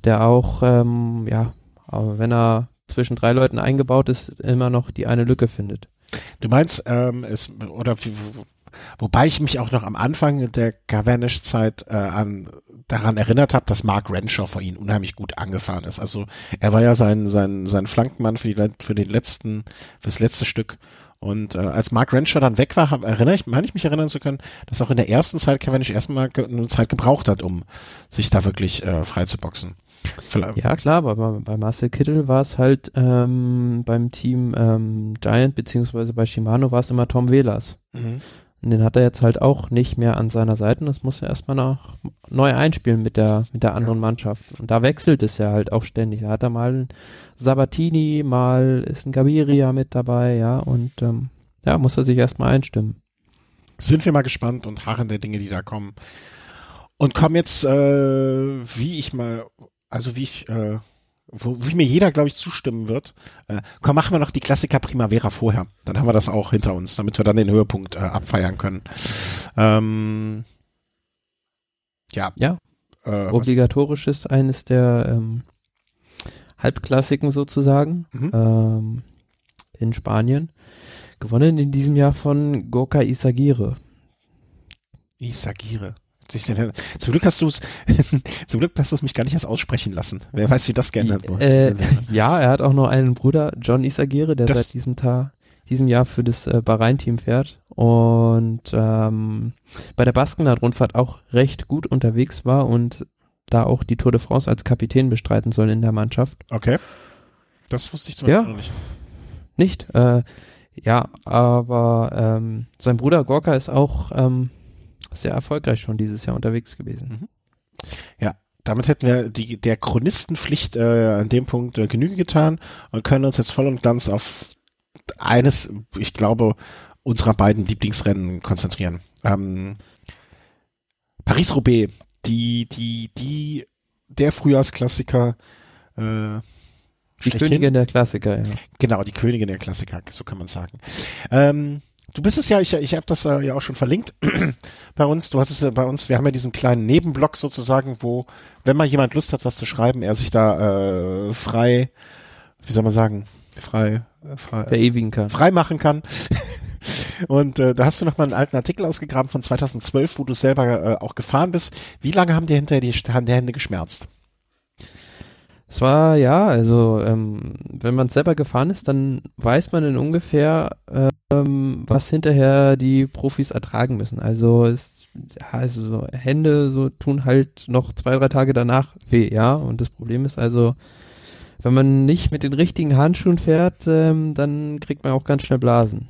Speaker 2: der auch, ähm, ja, wenn er zwischen drei Leuten eingebaut ist, immer noch die eine Lücke findet.
Speaker 1: Du meinst, ähm, es, oder wobei ich mich auch noch am Anfang der Cavendish-Zeit äh, an daran erinnert habe, dass Mark Renshaw vor ihn unheimlich gut angefahren ist. Also er war ja sein sein sein Flankenmann für die für den letzten fürs letzte Stück. Und äh, als Mark Renshaw dann weg war, hab, erinnere ich, meine ich mich erinnern zu können, dass auch in der ersten Zeit Cavendish erstmal eine Zeit gebraucht hat, um sich da wirklich äh, frei zu boxen.
Speaker 2: Vielleicht. Ja klar, aber bei Marcel Kittel war es halt ähm, beim Team ähm, Giant beziehungsweise bei Shimano war es immer Tom Velas. Mhm. Und den hat er jetzt halt auch nicht mehr an seiner Seite. Das muss er erstmal noch neu einspielen mit der, mit der anderen Mannschaft. Und da wechselt es ja halt auch ständig. Da hat er mal Sabatini, mal ist ein Gaviria mit dabei, ja, und ähm, ja, muss er sich erstmal einstimmen.
Speaker 1: Sind wir mal gespannt und harren der Dinge, die da kommen. Und kommen jetzt, äh, wie ich mal, also wie ich äh, wo, wie mir jeder, glaube ich, zustimmen wird. Äh, komm, machen wir noch die Klassiker Primavera vorher. Dann haben wir das auch hinter uns, damit wir dann den Höhepunkt äh, abfeiern können. Ähm, ja.
Speaker 2: Ja. Äh, Obligatorisch ist eines der ähm, Halbklassiken sozusagen mhm. ähm, in Spanien. Gewonnen in diesem Jahr von Gorka Isagire.
Speaker 1: Isagire. Zum Glück hast du es, zum Glück hast du es mich gar nicht erst aussprechen lassen. Wer weiß, wie das geändert wurde.
Speaker 2: Äh, ja, er hat auch noch einen Bruder, John Isagire, der das seit diesem Tag, diesem Jahr für das äh, Bahrain-Team fährt und ähm, bei der Baskenland-Rundfahrt auch recht gut unterwegs war und da auch die Tour de France als Kapitän bestreiten soll in der Mannschaft.
Speaker 1: Okay. Das wusste ich zum
Speaker 2: Beispiel ja. nicht. Nicht, äh, ja, aber ähm, sein Bruder Gorka ist auch ähm, sehr erfolgreich schon dieses Jahr unterwegs gewesen.
Speaker 1: Mhm. Ja, damit hätten wir die, der Chronistenpflicht äh, an dem Punkt äh, Genüge getan und können uns jetzt voll und ganz auf eines, ich glaube, unserer beiden Lieblingsrennen konzentrieren. Ähm, Paris-Roubaix, die, die, die, der Frühjahrsklassiker, äh,
Speaker 2: die Königin der Klassiker, ja.
Speaker 1: Genau, die Königin der Klassiker, so kann man sagen. Ähm, du bist es ja, ich, ich habe das äh, ja auch schon verlinkt bei uns. Du hast es ja bei uns, wir haben ja diesen kleinen Nebenblock sozusagen, wo, wenn mal jemand Lust hat, was zu schreiben, er sich da äh, frei, wie soll man sagen, frei, äh, frei
Speaker 2: verewigen kann.
Speaker 1: Frei machen kann. Und äh, da hast du noch mal einen alten Artikel ausgegraben von 2012, wo du selber äh, auch gefahren bist. Wie lange haben dir hinterher die, die Hände geschmerzt?
Speaker 2: Es war ja, also ähm, wenn man selber gefahren ist, dann weiß man in ungefähr, ähm, was hinterher die Profis ertragen müssen. Also es, ja, also so Hände so tun halt noch zwei drei Tage danach weh, ja. Und das Problem ist also, wenn man nicht mit den richtigen Handschuhen fährt, ähm, dann kriegt man auch ganz schnell Blasen.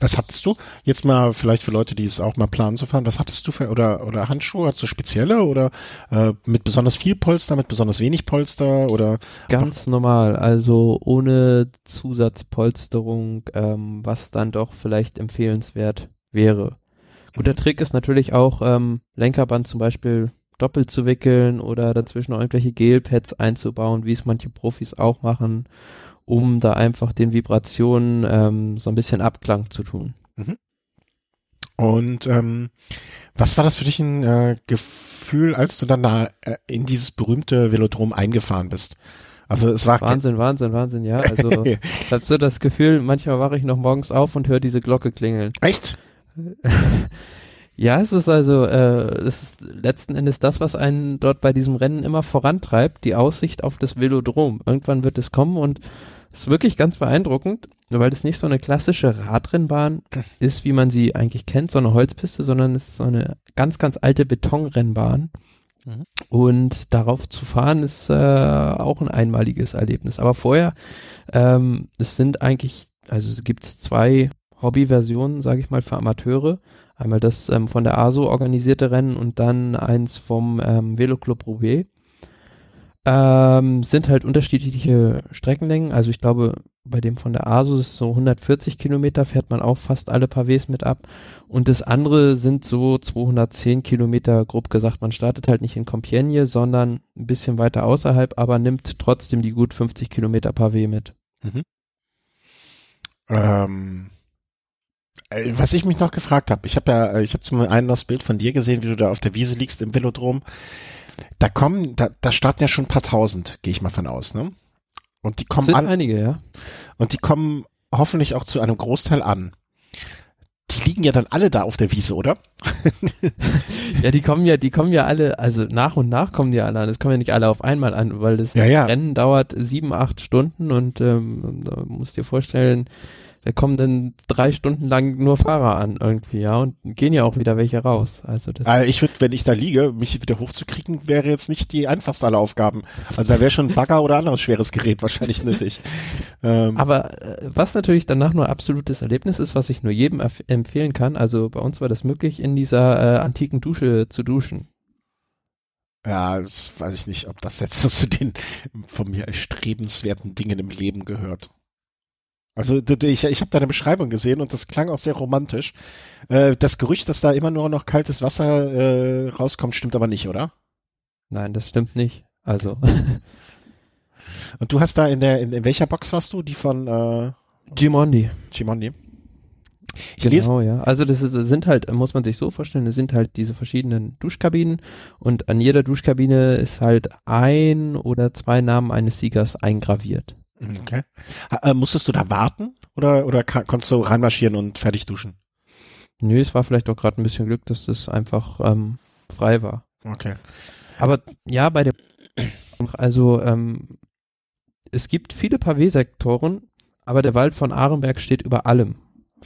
Speaker 1: Was hattest du? Jetzt mal vielleicht für Leute, die es auch mal planen zu fahren. Was hattest du für oder oder Handschuhe? Hattest du spezielle oder äh, mit besonders viel Polster, mit besonders wenig Polster oder?
Speaker 2: Ganz normal, also ohne Zusatzpolsterung, ähm, was dann doch vielleicht empfehlenswert wäre. Guter mhm. Trick ist natürlich auch ähm, Lenkerband zum Beispiel doppelt zu wickeln oder dazwischen irgendwelche Gelpads einzubauen, wie es manche Profis auch machen um da einfach den Vibrationen ähm, so ein bisschen Abklang zu tun. Mhm.
Speaker 1: Und ähm, was war das für dich ein äh, Gefühl, als du dann da äh, in dieses berühmte Velodrom eingefahren bist? Also es war
Speaker 2: Wahnsinn, Wahnsinn, Wahnsinn, ja. Also ich habe so das Gefühl, manchmal wache ich noch morgens auf und höre diese Glocke klingeln.
Speaker 1: Echt?
Speaker 2: Ja, es ist also, äh, es ist letzten Endes das, was einen dort bei diesem Rennen immer vorantreibt, die Aussicht auf das Velodrom. Irgendwann wird es kommen und ist wirklich ganz beeindruckend, weil es nicht so eine klassische Radrennbahn ist, wie man sie eigentlich kennt, so eine Holzpiste, sondern es ist so eine ganz, ganz alte Betonrennbahn. Mhm. Und darauf zu fahren ist äh, auch ein einmaliges Erlebnis. Aber vorher, ähm, es sind eigentlich, also es gibt zwei Hobbyversionen, sage ich mal, für Amateure. Einmal das ähm, von der ASO organisierte Rennen und dann eins vom ähm, Veloclub Roubaix. Ähm, sind halt unterschiedliche Streckenlängen. Also ich glaube, bei dem von der ASO ist so 140 Kilometer, fährt man auch fast alle Pavés mit ab. Und das andere sind so 210 Kilometer, grob gesagt. Man startet halt nicht in Compiègne, sondern ein bisschen weiter außerhalb, aber nimmt trotzdem die gut 50 Kilometer Pavé mit. Mhm.
Speaker 1: Ähm, äh, was ich mich noch gefragt habe, ich habe ja, äh, ich habe zum einen das Bild von dir gesehen, wie du da auf der Wiese liegst im Velodrom. Da kommen, da, da starten ja schon ein paar tausend, gehe ich mal von aus, ne? Und die kommen
Speaker 2: Sind an. einige, ja.
Speaker 1: Und die kommen hoffentlich auch zu einem Großteil an. Die liegen ja dann alle da auf der Wiese, oder?
Speaker 2: ja, die kommen ja, die kommen ja alle, also nach und nach kommen die alle an. Es kommen ja nicht alle auf einmal an, weil das
Speaker 1: ja, ja.
Speaker 2: Rennen dauert sieben, acht Stunden und ähm, da musst dir vorstellen, da kommen dann drei Stunden lang nur Fahrer an irgendwie, ja, und gehen ja auch wieder welche raus. Also das
Speaker 1: also ich würde, wenn ich da liege, mich wieder hochzukriegen, wäre jetzt nicht die einfachste aller Aufgaben. Also da wäre schon ein Bagger oder anderes schweres Gerät wahrscheinlich nötig.
Speaker 2: Ähm. Aber äh, was natürlich danach nur absolutes Erlebnis ist, was ich nur jedem empfehlen kann, also bei uns war das möglich, in dieser äh, antiken Dusche zu duschen.
Speaker 1: Ja, das weiß ich nicht, ob das jetzt so zu den von mir erstrebenswerten Dingen im Leben gehört. Also ich, ich habe deine Beschreibung gesehen und das klang auch sehr romantisch. Äh, das Gerücht, dass da immer nur noch kaltes Wasser äh, rauskommt, stimmt aber nicht, oder?
Speaker 2: Nein, das stimmt nicht. Also.
Speaker 1: und du hast da in der in, in welcher Box warst du? Die von äh,
Speaker 2: Gimondi.
Speaker 1: Gimondi.
Speaker 2: Ich genau, ja. Also das ist, sind halt, muss man sich so vorstellen, es sind halt diese verschiedenen Duschkabinen und an jeder Duschkabine ist halt ein oder zwei Namen eines Siegers eingraviert.
Speaker 1: Mhm, okay. Äh, musstest du da warten oder, oder konntest du reinmarschieren und fertig duschen?
Speaker 2: Nö, es war vielleicht auch gerade ein bisschen Glück, dass das einfach ähm, frei war.
Speaker 1: Okay.
Speaker 2: Aber ja, bei der also ähm, es gibt viele Pavé-Sektoren, aber der Wald von Arenberg steht über allem.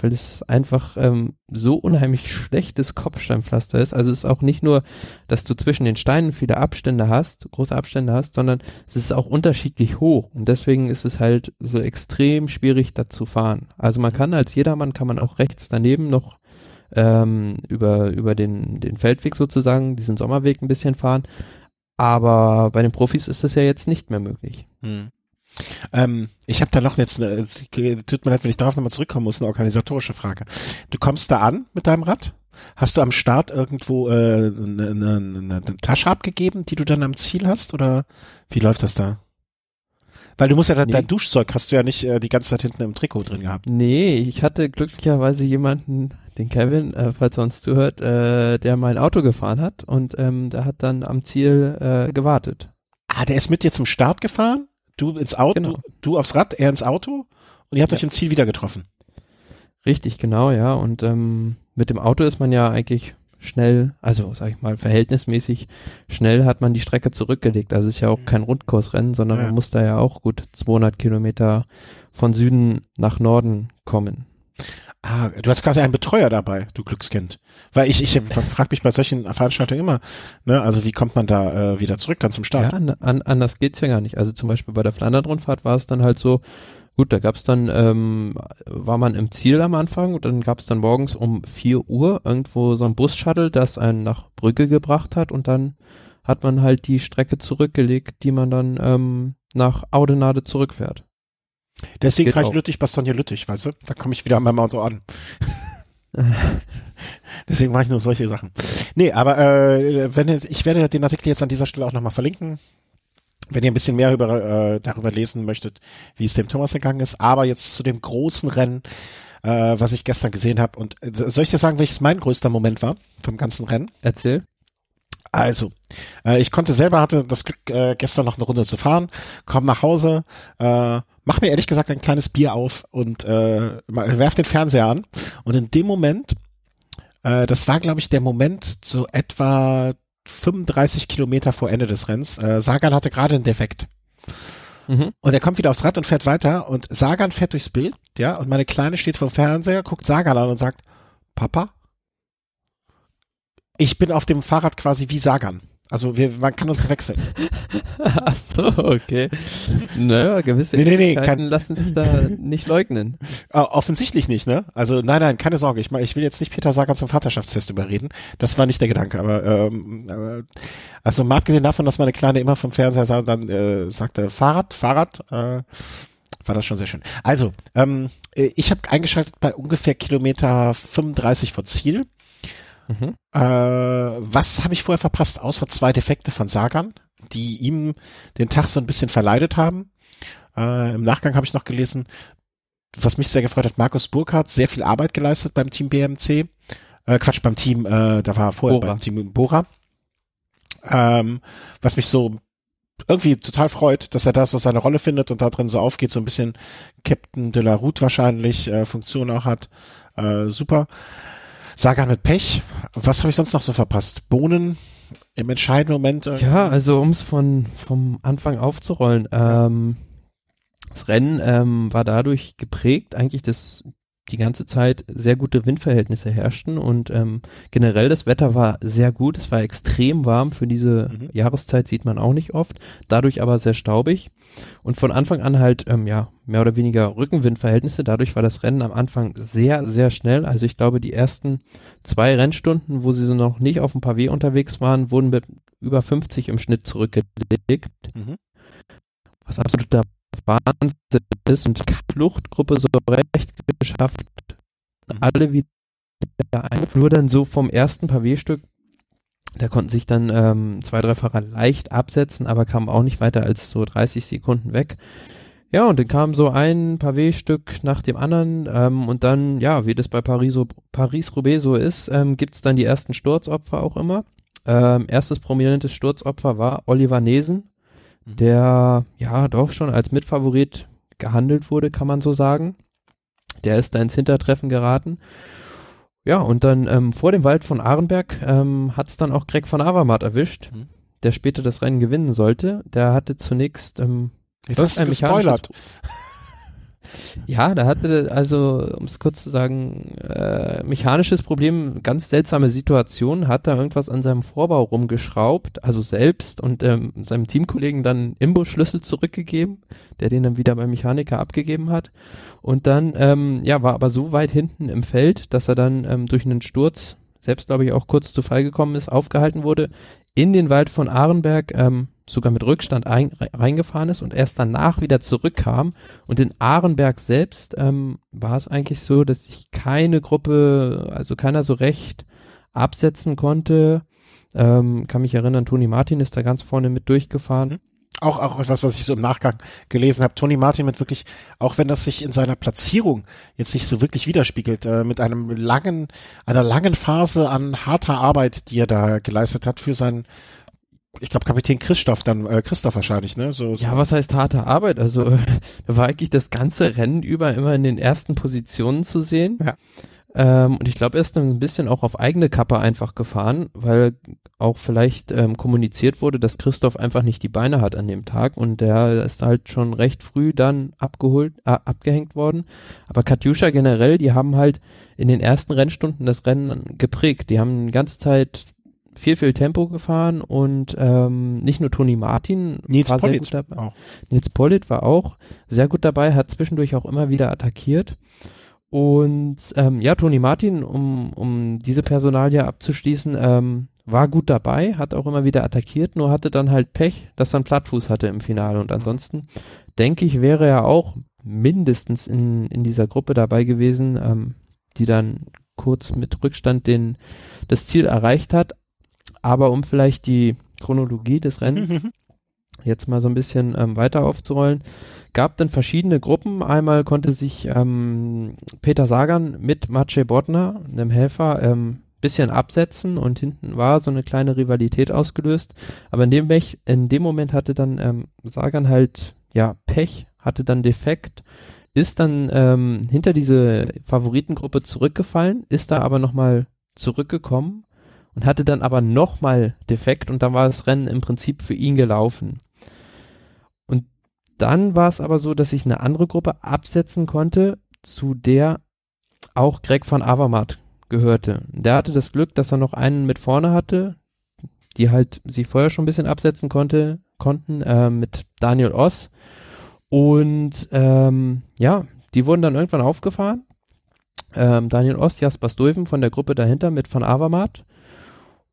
Speaker 2: Weil es einfach ähm, so unheimlich schlechtes Kopfsteinpflaster ist. Also es ist auch nicht nur, dass du zwischen den Steinen viele Abstände hast, große Abstände hast, sondern es ist auch unterschiedlich hoch und deswegen ist es halt so extrem schwierig da zu fahren. Also man kann als jedermann kann man auch rechts daneben noch ähm, über über den den Feldweg sozusagen diesen Sommerweg ein bisschen fahren, aber bei den Profis ist das ja jetzt nicht mehr möglich. Hm.
Speaker 1: Ähm, ich habe da noch jetzt, eine, tut mir leid, wenn ich darauf nochmal zurückkommen muss, eine organisatorische Frage. Du kommst da an mit deinem Rad? Hast du am Start irgendwo äh, eine, eine, eine Tasche abgegeben, die du dann am Ziel hast? Oder wie läuft das da? Weil du musst ja nee. dein Duschzeug hast du ja nicht äh, die ganze Zeit hinten im Trikot drin gehabt.
Speaker 2: Nee, ich hatte glücklicherweise jemanden, den Kevin, äh, falls er uns zuhört, äh, der mein Auto gefahren hat und ähm, der hat dann am Ziel äh, gewartet.
Speaker 1: Ah, der ist mit dir zum Start gefahren? Du ins Auto, genau. du, du, aufs Rad, er ins Auto und ihr habt ja. euch im Ziel wieder getroffen.
Speaker 2: Richtig, genau, ja. Und ähm, mit dem Auto ist man ja eigentlich schnell, also sag ich mal, verhältnismäßig schnell hat man die Strecke zurückgelegt. Also es ist ja auch kein Rundkursrennen, sondern ja. man muss da ja auch gut 200 Kilometer von Süden nach Norden kommen.
Speaker 1: Ah, du hast quasi einen Betreuer dabei, du Glückskind. Weil ich, ich frage mich bei solchen Veranstaltungen immer, ne, also wie kommt man da äh, wieder zurück dann zum Start?
Speaker 2: Ja, an, an, anders geht's ja gar nicht. Also zum Beispiel bei der Flandern-Rundfahrt war es dann halt so, gut, da gab's dann, ähm, war man im Ziel am Anfang und dann gab's dann morgens um vier Uhr irgendwo so ein Bus-Shuttle, das einen nach Brügge gebracht hat und dann hat man halt die Strecke zurückgelegt, die man dann ähm, nach Audenade zurückfährt.
Speaker 1: Deswegen fahre ich Lüttich, Bastogne Lüttich, weißt du? Da komme ich wieder an meinem Auto an. Deswegen mache ich nur solche Sachen. Nee, aber äh, wenn es, ich werde den Artikel jetzt an dieser Stelle auch nochmal verlinken. Wenn ihr ein bisschen mehr über, äh, darüber lesen möchtet, wie es dem Thomas gegangen ist. Aber jetzt zu dem großen Rennen, äh, was ich gestern gesehen habe. Und äh, soll ich dir sagen, welches mein größter Moment war vom ganzen Rennen?
Speaker 2: Erzähl.
Speaker 1: Also, äh, ich konnte selber, hatte das Glück, äh, gestern noch eine Runde zu fahren, komm nach Hause, äh, mach mir ehrlich gesagt ein kleines Bier auf und äh, werf den Fernseher an. Und in dem Moment, äh, das war, glaube ich, der Moment so etwa 35 Kilometer vor Ende des Rennens. Äh, Sagan hatte gerade einen Defekt. Mhm. Und er kommt wieder aufs Rad und fährt weiter und Sagan fährt durchs Bild, ja, und meine Kleine steht vor dem Fernseher, guckt Sagan an und sagt, Papa, ich bin auf dem Fahrrad quasi wie Sagan. Also wir, man kann uns wechseln.
Speaker 2: Ach so, okay. Naja, gewisse
Speaker 1: nee, nee, nee, kann,
Speaker 2: lassen sich da nicht leugnen.
Speaker 1: Uh, offensichtlich nicht, ne? Also nein, nein, keine Sorge. Ich, ich will jetzt nicht Peter Sagan zum Vaterschaftstest überreden. Das war nicht der Gedanke. Aber, ähm, aber also mal abgesehen davon, dass meine Kleine immer vom Fernseher sah, dann äh, sagte Fahrrad, Fahrrad, äh, war das schon sehr schön. Also, ähm, ich habe eingeschaltet bei ungefähr Kilometer 35 vor Ziel Mhm. Äh, was habe ich vorher verpasst, außer zwei Defekte von Sagan, die ihm den Tag so ein bisschen verleidet haben. Äh, Im Nachgang habe ich noch gelesen, was mich sehr gefreut hat, Markus Burkhardt, sehr viel Arbeit geleistet beim Team BMC. Äh, Quatsch, beim Team, äh, da war er vorher Bora. beim Team Bora. Ähm, was mich so irgendwie total freut, dass er da so seine Rolle findet und da drin so aufgeht, so ein bisschen Captain de la Route wahrscheinlich, äh, Funktion auch hat. Äh, super. Sagan mit Pech. Was habe ich sonst noch so verpasst? Bohnen im entscheidenden Moment.
Speaker 2: Ja, also um es von vom Anfang aufzurollen. Ähm, das Rennen ähm, war dadurch geprägt, eigentlich das die ganze Zeit sehr gute Windverhältnisse herrschten und ähm, generell das Wetter war sehr gut. Es war extrem warm für diese mhm. Jahreszeit, sieht man auch nicht oft, dadurch aber sehr staubig und von Anfang an halt ähm, ja mehr oder weniger Rückenwindverhältnisse. Dadurch war das Rennen am Anfang sehr sehr schnell. Also ich glaube die ersten zwei Rennstunden, wo sie so noch nicht auf dem Pavé unterwegs waren, wurden mit über 50 im Schnitt zurückgelegt. Mhm. Was absoluter Wahnsinn ist und die Fluchtgruppe so recht geschafft, mhm. alle wieder ein. Nur dann so vom ersten Pavé-Stück, da konnten sich dann ähm, zwei, drei Fahrer leicht absetzen, aber kamen auch nicht weiter als so 30 Sekunden weg. Ja, und dann kam so ein Pavé-Stück nach dem anderen ähm, und dann, ja, wie das bei Paris-Roubaix so ist, ähm, gibt's dann die ersten Sturzopfer auch immer. Ähm, erstes prominentes Sturzopfer war Oliver Nesen, Mhm. der ja doch schon als Mitfavorit gehandelt wurde, kann man so sagen. Der ist da ins Hintertreffen geraten. Ja, und dann ähm, vor dem Wald von Arenberg ähm, hat es dann auch Greg von Avermaet erwischt, mhm. der später das Rennen gewinnen sollte. Der hatte zunächst ähm,
Speaker 1: Jetzt hast du gespoilert.
Speaker 2: Ja, da hatte also, um es kurz zu sagen, äh, mechanisches Problem, ganz seltsame Situation, hat da irgendwas an seinem Vorbau rumgeschraubt, also selbst und ähm, seinem Teamkollegen dann Imbusschlüssel zurückgegeben, der den dann wieder beim Mechaniker abgegeben hat. Und dann, ähm, ja, war aber so weit hinten im Feld, dass er dann ähm, durch einen Sturz, selbst glaube ich auch kurz zu Fall gekommen ist, aufgehalten wurde, in den Wald von Ahrenberg, ähm, sogar mit Rückstand ein, reingefahren ist und erst danach wieder zurückkam. Und in Ahrenberg selbst ähm, war es eigentlich so, dass sich keine Gruppe, also keiner so recht absetzen konnte. Ähm, kann mich erinnern, Toni Martin ist da ganz vorne mit durchgefahren. Mhm.
Speaker 1: Auch, auch etwas, was ich so im Nachgang gelesen habe. Toni Martin mit wirklich, auch wenn das sich in seiner Platzierung jetzt nicht so wirklich widerspiegelt, äh, mit einem langen, einer langen Phase an harter Arbeit, die er da geleistet hat für sein ich glaube Kapitän Christoph dann äh, Christoph wahrscheinlich, ne? So,
Speaker 2: so. Ja, was heißt harte Arbeit? Also da war eigentlich das ganze Rennen über immer in den ersten Positionen zu sehen. Ja. Ähm, und ich glaube, er ist dann ein bisschen auch auf eigene Kappe einfach gefahren, weil auch vielleicht ähm, kommuniziert wurde, dass Christoph einfach nicht die Beine hat an dem Tag und der ist halt schon recht früh dann abgeholt, äh, abgehängt worden. Aber Katjuscha generell, die haben halt in den ersten Rennstunden das Rennen geprägt. Die haben die ganze Zeit viel, viel Tempo gefahren und ähm, nicht nur Toni Martin
Speaker 1: Nils
Speaker 2: war
Speaker 1: Pollitt
Speaker 2: sehr gut dabei. Auch. Nils Pollitt war auch sehr gut dabei, hat zwischendurch auch immer wieder attackiert. Und ähm, ja, Toni Martin, um, um diese Personalie abzuschließen, ähm, war gut dabei, hat auch immer wieder attackiert, nur hatte dann halt Pech, dass er einen Plattfuß hatte im Finale. Und ansonsten denke ich, wäre er auch mindestens in, in dieser Gruppe dabei gewesen, ähm, die dann kurz mit Rückstand den, das Ziel erreicht hat. Aber um vielleicht die Chronologie des Rennens jetzt mal so ein bisschen ähm, weiter aufzurollen, gab dann verschiedene Gruppen. Einmal konnte sich ähm, Peter Sagan mit Maciej Bodnar, einem Helfer, ähm, bisschen absetzen und hinten war so eine kleine Rivalität ausgelöst. Aber in dem, in dem Moment hatte dann ähm, Sagan halt ja Pech, hatte dann Defekt, ist dann ähm, hinter diese Favoritengruppe zurückgefallen, ist da aber nochmal zurückgekommen und hatte dann aber nochmal Defekt und dann war das Rennen im Prinzip für ihn gelaufen. Und dann war es aber so, dass ich eine andere Gruppe absetzen konnte, zu der auch Greg van Avermaet gehörte. Der hatte das Glück, dass er noch einen mit vorne hatte, die halt sich vorher schon ein bisschen absetzen konnte, konnten, äh, mit Daniel Oss. Und ähm, ja, die wurden dann irgendwann aufgefahren. Ähm, Daniel Oss, Jasper Stuyven von der Gruppe dahinter mit Van Avermaet.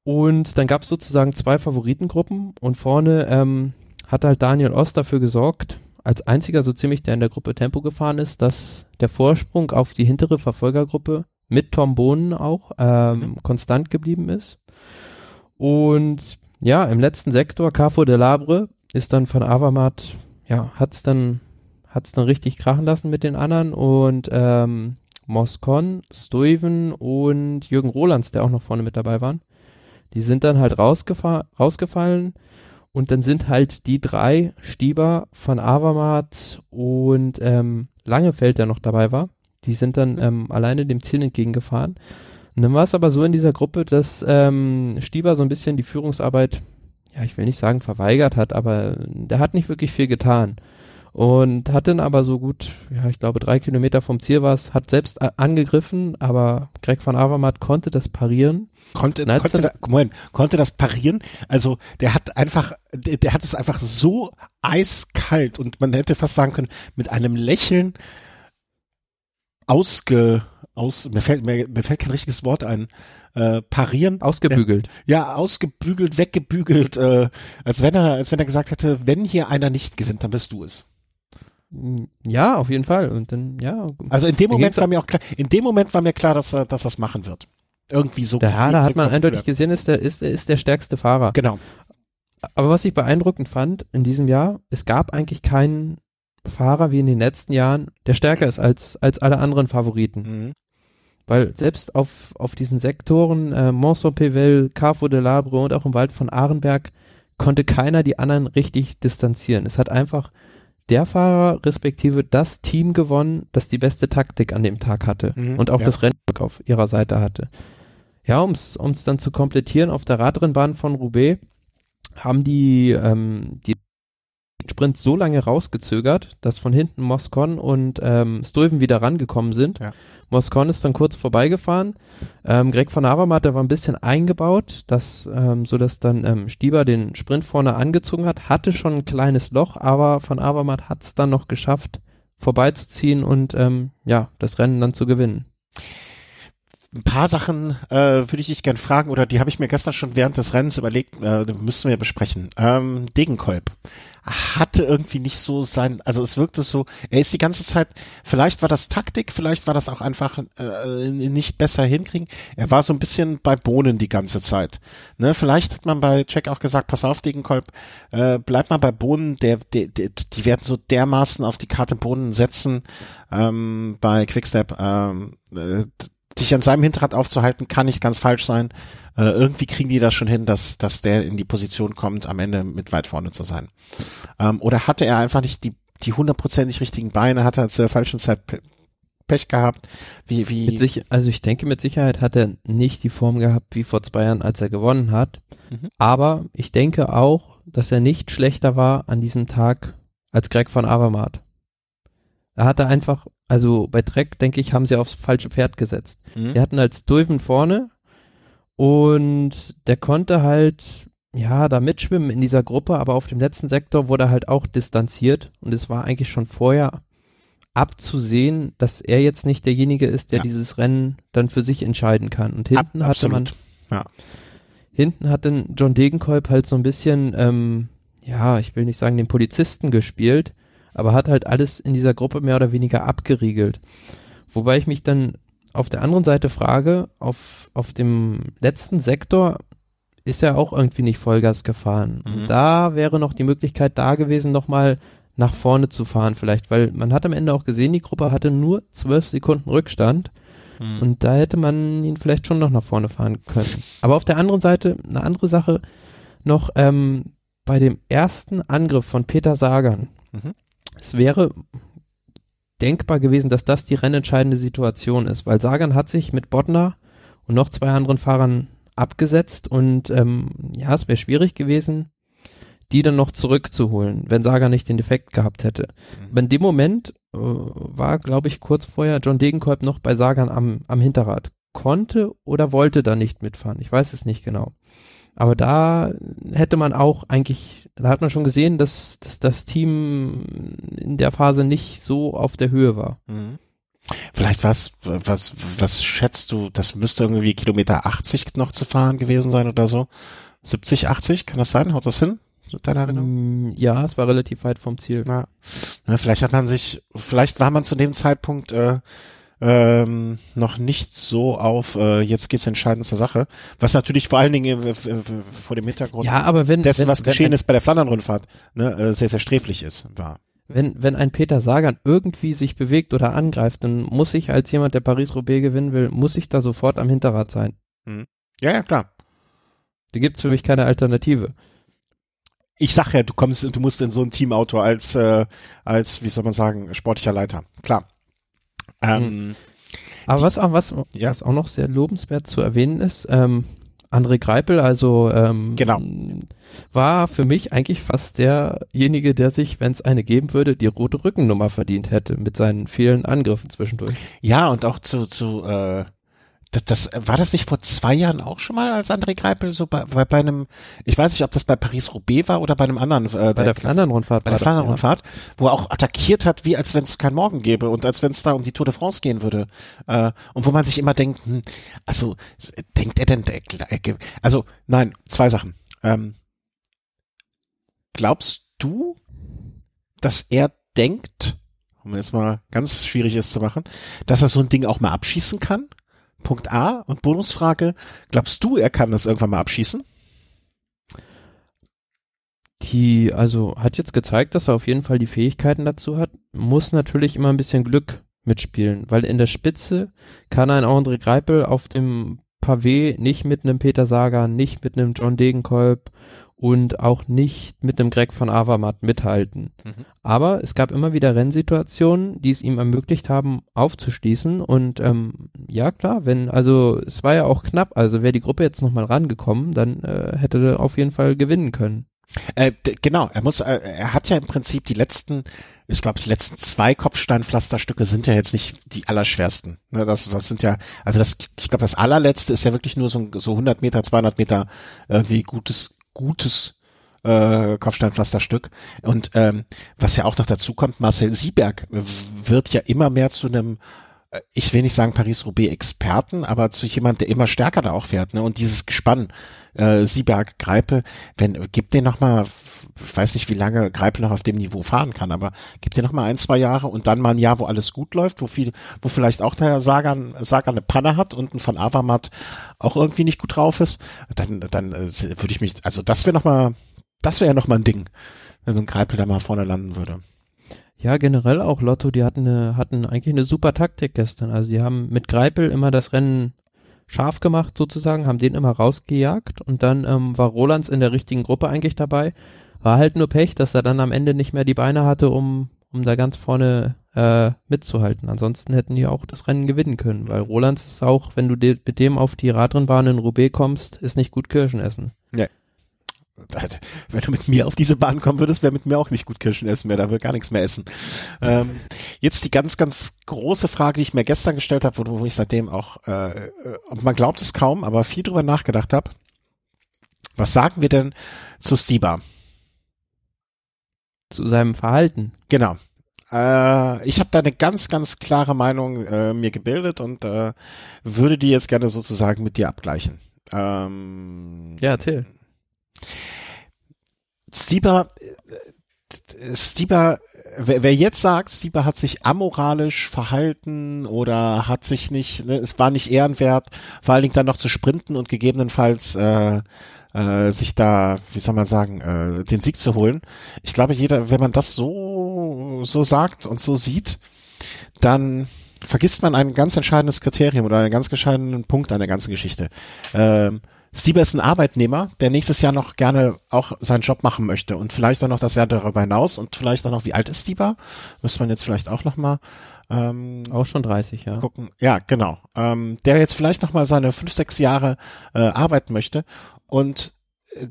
Speaker 2: Und dann gab es sozusagen zwei Favoritengruppen und vorne ähm, hat halt Daniel Ost dafür gesorgt, als einziger so ziemlich, der in der Gruppe Tempo gefahren ist, dass der Vorsprung auf die hintere Verfolgergruppe mit Tom Bohnen auch ähm, mhm. konstant geblieben ist. Und ja, im letzten Sektor, Carrefour de Labre, ist dann von Avamat, ja, hat's dann, hat's dann richtig krachen lassen mit den anderen und ähm, Moscon, Stuyven und Jürgen Rolands, der auch noch vorne mit dabei waren, die sind dann halt rausgefallen und dann sind halt die drei, Stieber, von Avermaet und ähm, Langefeld, der noch dabei war, die sind dann ähm, alleine dem Ziel entgegengefahren. Und dann war es aber so in dieser Gruppe, dass ähm, Stieber so ein bisschen die Führungsarbeit, ja, ich will nicht sagen verweigert hat, aber der hat nicht wirklich viel getan und hat dann aber so gut, ja, ich glaube drei Kilometer vom Ziel war es, hat selbst angegriffen, aber Greg van Avermaet konnte das parieren.
Speaker 1: Konnte, konnte, da, Moment, konnte das parieren? Also der hat einfach, der, der hat es einfach so eiskalt und man hätte fast sagen können, mit einem Lächeln ausge, aus, mir fällt, mir, mir fällt kein richtiges Wort ein, äh, parieren.
Speaker 2: Ausgebügelt.
Speaker 1: Äh, ja, ausgebügelt, weggebügelt, äh, als wenn er, als wenn er gesagt hätte, wenn hier einer nicht gewinnt, dann bist du es.
Speaker 2: Ja, auf jeden Fall. Und dann, ja.
Speaker 1: Also in dem Moment war mir auch klar, in dem Moment war mir klar, dass er, dass das machen wird. Irgendwie so.
Speaker 2: Ja, da hat man eindeutig gesehen, ist der, ist, ist der stärkste Fahrer.
Speaker 1: Genau.
Speaker 2: Aber was ich beeindruckend fand in diesem Jahr, es gab eigentlich keinen Fahrer wie in den letzten Jahren, der stärker ist als, als alle anderen Favoriten. Mhm. Weil selbst auf, auf diesen Sektoren, äh, Mont-Saint-Pével, Carrefour de Labre und auch im Wald von Ahrenberg, konnte keiner die anderen richtig distanzieren. Es hat einfach der Fahrer respektive das Team gewonnen, das die beste Taktik an dem Tag hatte mhm, und auch ja. das Rennglück auf ihrer Seite hatte. Ja, um es dann zu komplettieren, auf der Radrennbahn von Roubaix haben die, ähm, die Sprint so lange rausgezögert, dass von hinten Moscon und ähm, Stuyven wieder rangekommen sind.
Speaker 1: Ja.
Speaker 2: Moscon ist dann kurz vorbeigefahren. Ähm, Greg von Avermaet, der war ein bisschen eingebaut, dass, ähm, so dass dann ähm, Stieber den Sprint vorne angezogen hat, hatte schon ein kleines Loch, aber von Avermaet hat es dann noch geschafft, vorbeizuziehen und ähm, ja, das Rennen dann zu gewinnen.
Speaker 1: Ein paar Sachen äh, würde ich dich gern fragen, oder die habe ich mir gestern schon während des Rennens überlegt, äh, müssen wir besprechen. Ähm, Degenkolb hatte irgendwie nicht so sein, also es wirkte so, er ist die ganze Zeit, vielleicht war das Taktik, vielleicht war das auch einfach äh, nicht besser hinkriegen. Er war so ein bisschen bei Bohnen die ganze Zeit. Ne, vielleicht hat man bei Jack auch gesagt, pass auf, Degenkolb, äh, bleib mal bei Bohnen, der, der, der, die werden so dermaßen auf die Karte Bohnen setzen ähm, bei Quickstep. Ähm, äh, sich an seinem Hinterrad aufzuhalten, kann nicht ganz falsch sein. Äh, irgendwie kriegen die das schon hin, dass, dass der in die Position kommt, am Ende mit weit vorne zu sein. Ähm, oder hatte er einfach nicht die, die hundertprozentig richtigen Beine, hat er zur falschen Zeit Pech gehabt? Wie, wie?
Speaker 2: Sich, also ich denke, mit Sicherheit hat er nicht die Form gehabt wie vor zwei Jahren, als er gewonnen hat. Mhm. Aber ich denke auch, dass er nicht schlechter war an diesem Tag als Greg von Avermaet. Er hatte einfach, also bei Trek, denke ich, haben sie aufs falsche Pferd gesetzt. Mhm. Wir hatten als Dulven vorne und der konnte halt, ja, da mitschwimmen in dieser Gruppe, aber auf dem letzten Sektor wurde er halt auch distanziert und es war eigentlich schon vorher abzusehen, dass er jetzt nicht derjenige ist, der ja. dieses Rennen dann für sich entscheiden kann. Und hinten Ab, hatte man,
Speaker 1: ja.
Speaker 2: hinten hat dann John Degenkolb halt so ein bisschen, ähm, ja, ich will nicht sagen den Polizisten gespielt, aber hat halt alles in dieser Gruppe mehr oder weniger abgeriegelt. Wobei ich mich dann auf der anderen Seite frage, auf, auf dem letzten Sektor ist er auch irgendwie nicht Vollgas gefahren. Mhm. Da wäre noch die Möglichkeit da gewesen, nochmal nach vorne zu fahren vielleicht, weil man hat am Ende auch gesehen, die Gruppe hatte nur zwölf Sekunden Rückstand mhm. und da hätte man ihn vielleicht schon noch nach vorne fahren können. Aber auf der anderen Seite, eine andere Sache noch, ähm, bei dem ersten Angriff von Peter Sagan, mhm es wäre denkbar gewesen, dass das die rennentscheidende Situation ist, weil Sagan hat sich mit Bodnar und noch zwei anderen Fahrern abgesetzt und ähm, ja, es wäre schwierig gewesen, die dann noch zurückzuholen, wenn Sagan nicht den Defekt gehabt hätte. Mhm. Aber in dem Moment äh, war, glaube ich, kurz vorher John Degenkolb noch bei Sagan am, am Hinterrad. Konnte oder wollte da nicht mitfahren. Ich weiß es nicht genau. Aber da hätte man auch eigentlich, da hat man schon gesehen, dass, dass das Team in der Phase nicht so auf der Höhe war. Mhm.
Speaker 1: Vielleicht was, was, was schätzt du, das müsste irgendwie Kilometer 80 noch zu fahren gewesen sein oder so? 70, 80, kann das sein? Haut das hin?
Speaker 2: Deiner Erinnerung? Mm, ja, es war relativ weit vom Ziel.
Speaker 1: Ja. Na, vielleicht hat man sich, vielleicht war man zu dem Zeitpunkt äh, ähm, noch nicht so auf, äh, jetzt geht's entscheidend zur Sache, was natürlich vor allen Dingen äh, vor dem Hintergrund
Speaker 2: ja, aber wenn,
Speaker 1: dessen,
Speaker 2: wenn,
Speaker 1: was geschehen ist bei der Flandern-Rundfahrt, ne, äh, sehr, sehr sträflich ist, war.
Speaker 2: Wenn, wenn ein Peter Sagan irgendwie sich bewegt oder angreift, dann muss ich als jemand, der Paris-Roubaix gewinnen will, muss ich da sofort am Hinterrad sein.
Speaker 1: Hm. Ja, ja, klar.
Speaker 2: Da gibt's für mich keine Alternative
Speaker 1: ich sag ja, du kommst, du musst in so ein Teamauto als, äh, als, wie soll man sagen, sportlicher Leiter. Klar.
Speaker 2: Ähm, mhm. Aber was auch, was, ja. was auch noch sehr lobenswert zu erwähnen ist, ähm, André Greipel, also ähm,
Speaker 1: genau.
Speaker 2: war für mich eigentlich fast derjenige, der sich, wenn es eine geben würde, die rote Rückennummer verdient hätte mit seinen vielen Angriffen zwischendurch.
Speaker 1: Ja, und auch zu, zu äh, das, das war das nicht vor zwei Jahren auch schon mal, als André Greipel so bei, bei, bei einem, ich weiß nicht, ob das bei Paris-Roubaix war oder bei einem anderen.
Speaker 2: Äh, bei der Flandern-Rundfahrt.
Speaker 1: Bei der Flandern-Rundfahrt, ja. wo er auch attackiert hat, wie als wenn es keinen Morgen gäbe und als wenn es da um die Tour de France gehen würde. Äh, und wo man sich immer denkt, hm, also denkt er denn, also nein, zwei Sachen. Ähm, glaubst du, dass er denkt, um jetzt mal ganz schwierig ist zu machen, dass er so ein Ding auch mal abschießen kann? Punkt A und Bonusfrage, glaubst du, er kann das irgendwann mal abschießen?
Speaker 2: Die, also hat jetzt gezeigt, dass er auf jeden Fall die Fähigkeiten dazu hat, muss natürlich immer ein bisschen Glück mitspielen, weil in der Spitze kann ein André Greipel auf dem Pavé nicht mit einem Peter Sagan, nicht mit einem John Degenkolb und auch nicht mit dem Greg von Avermaet mithalten. Mhm. Aber es gab immer wieder Rennsituationen, die es ihm ermöglicht haben, aufzuschließen. Und ähm, ja, klar, wenn, also es war ja auch knapp, also wäre die Gruppe jetzt nochmal rangekommen, dann äh, hätte er auf jeden Fall gewinnen können.
Speaker 1: Äh, genau, er muss, äh, er hat ja im Prinzip die letzten, ich glaube, die letzten zwei Kopfsteinpflasterstücke sind ja jetzt nicht die allerschwersten. Ne, das, das sind ja, also das, ich glaube, das allerletzte ist ja wirklich nur so, so 100 Meter, 200 Meter irgendwie gutes, gutes äh, Kopfsteinpflasterstück. Und ähm, was ja auch noch dazu kommt, Marcel Sieberg wird ja immer mehr zu einem äh, ich will nicht sagen Paris-Roubaix-Experten, aber zu jemand, der immer stärker da auch fährt. Ne? Und dieses Gespann, äh, Sieberg, Greipel, wenn, gibt den noch mal, ich weiß nicht, wie lange Greipel noch auf dem Niveau fahren kann, aber gibt den noch mal ein, zwei Jahre und dann mal ein Jahr, wo alles gut läuft, wo viel, wo vielleicht auch der Sagan, Sagan eine Panne hat und ein von Avamat auch irgendwie nicht gut drauf ist, dann, dann äh, würde ich mich, also das wäre noch mal, das wäre ja noch mal ein Ding, wenn so ein Greipel da mal vorne landen würde.
Speaker 2: Ja, generell auch Lotto, die hatten, eine, hatten eigentlich eine super Taktik gestern. Also die haben mit Greipel immer das Rennen scharf gemacht sozusagen, haben den immer rausgejagt und dann ähm, war Rolands in der richtigen Gruppe eigentlich dabei. War halt nur Pech, dass er dann am Ende nicht mehr die Beine hatte, um, um da ganz vorne äh, mitzuhalten. Ansonsten hätten die auch das Rennen gewinnen können, weil Rolands ist auch, wenn du de mit dem auf die Radrennbahn in Roubaix kommst, ist nicht gut Kirschen essen.
Speaker 1: Ja. Wenn du mit mir auf diese Bahn kommen würdest, wäre mit mir auch nicht gut Kirschen essen mehr, da will gar nichts mehr essen. Ähm, jetzt die ganz, ganz große Frage, die ich mir gestern gestellt habe, wo, wo ich seitdem auch, äh, äh man glaubt es kaum, aber viel drüber nachgedacht habe. Was sagen wir denn zu Stiba?
Speaker 2: Zu seinem Verhalten.
Speaker 1: Genau. Äh, ich habe da eine ganz, ganz klare Meinung äh, mir gebildet und äh, würde die jetzt gerne sozusagen mit dir abgleichen. Ähm,
Speaker 2: ja, erzähl.
Speaker 1: Stieber, Stieber, wer, wer jetzt sagt, Stieber hat sich amoralisch verhalten oder hat sich nicht, ne, es war nicht ehrenwert, vor allen Dingen dann noch zu sprinten und gegebenenfalls äh, äh, sich da, wie soll man sagen, äh, den Sieg zu holen. Ich glaube, jeder, wenn man das so so sagt und so sieht, dann vergisst man ein ganz entscheidendes Kriterium oder einen ganz entscheidenden Punkt an der ganzen Geschichte. Ähm, Stieber ist ein Arbeitnehmer, der nächstes Jahr noch gerne auch seinen Job machen möchte und vielleicht auch noch das Jahr darüber hinaus und vielleicht auch noch, wie alt ist Stieber? Müsste man jetzt vielleicht auch noch mal ähm,
Speaker 2: auch schon 30, ja.
Speaker 1: Gucken. Ja, genau. Ähm, der jetzt vielleicht noch mal seine fünf, sechs Jahre äh, arbeiten möchte und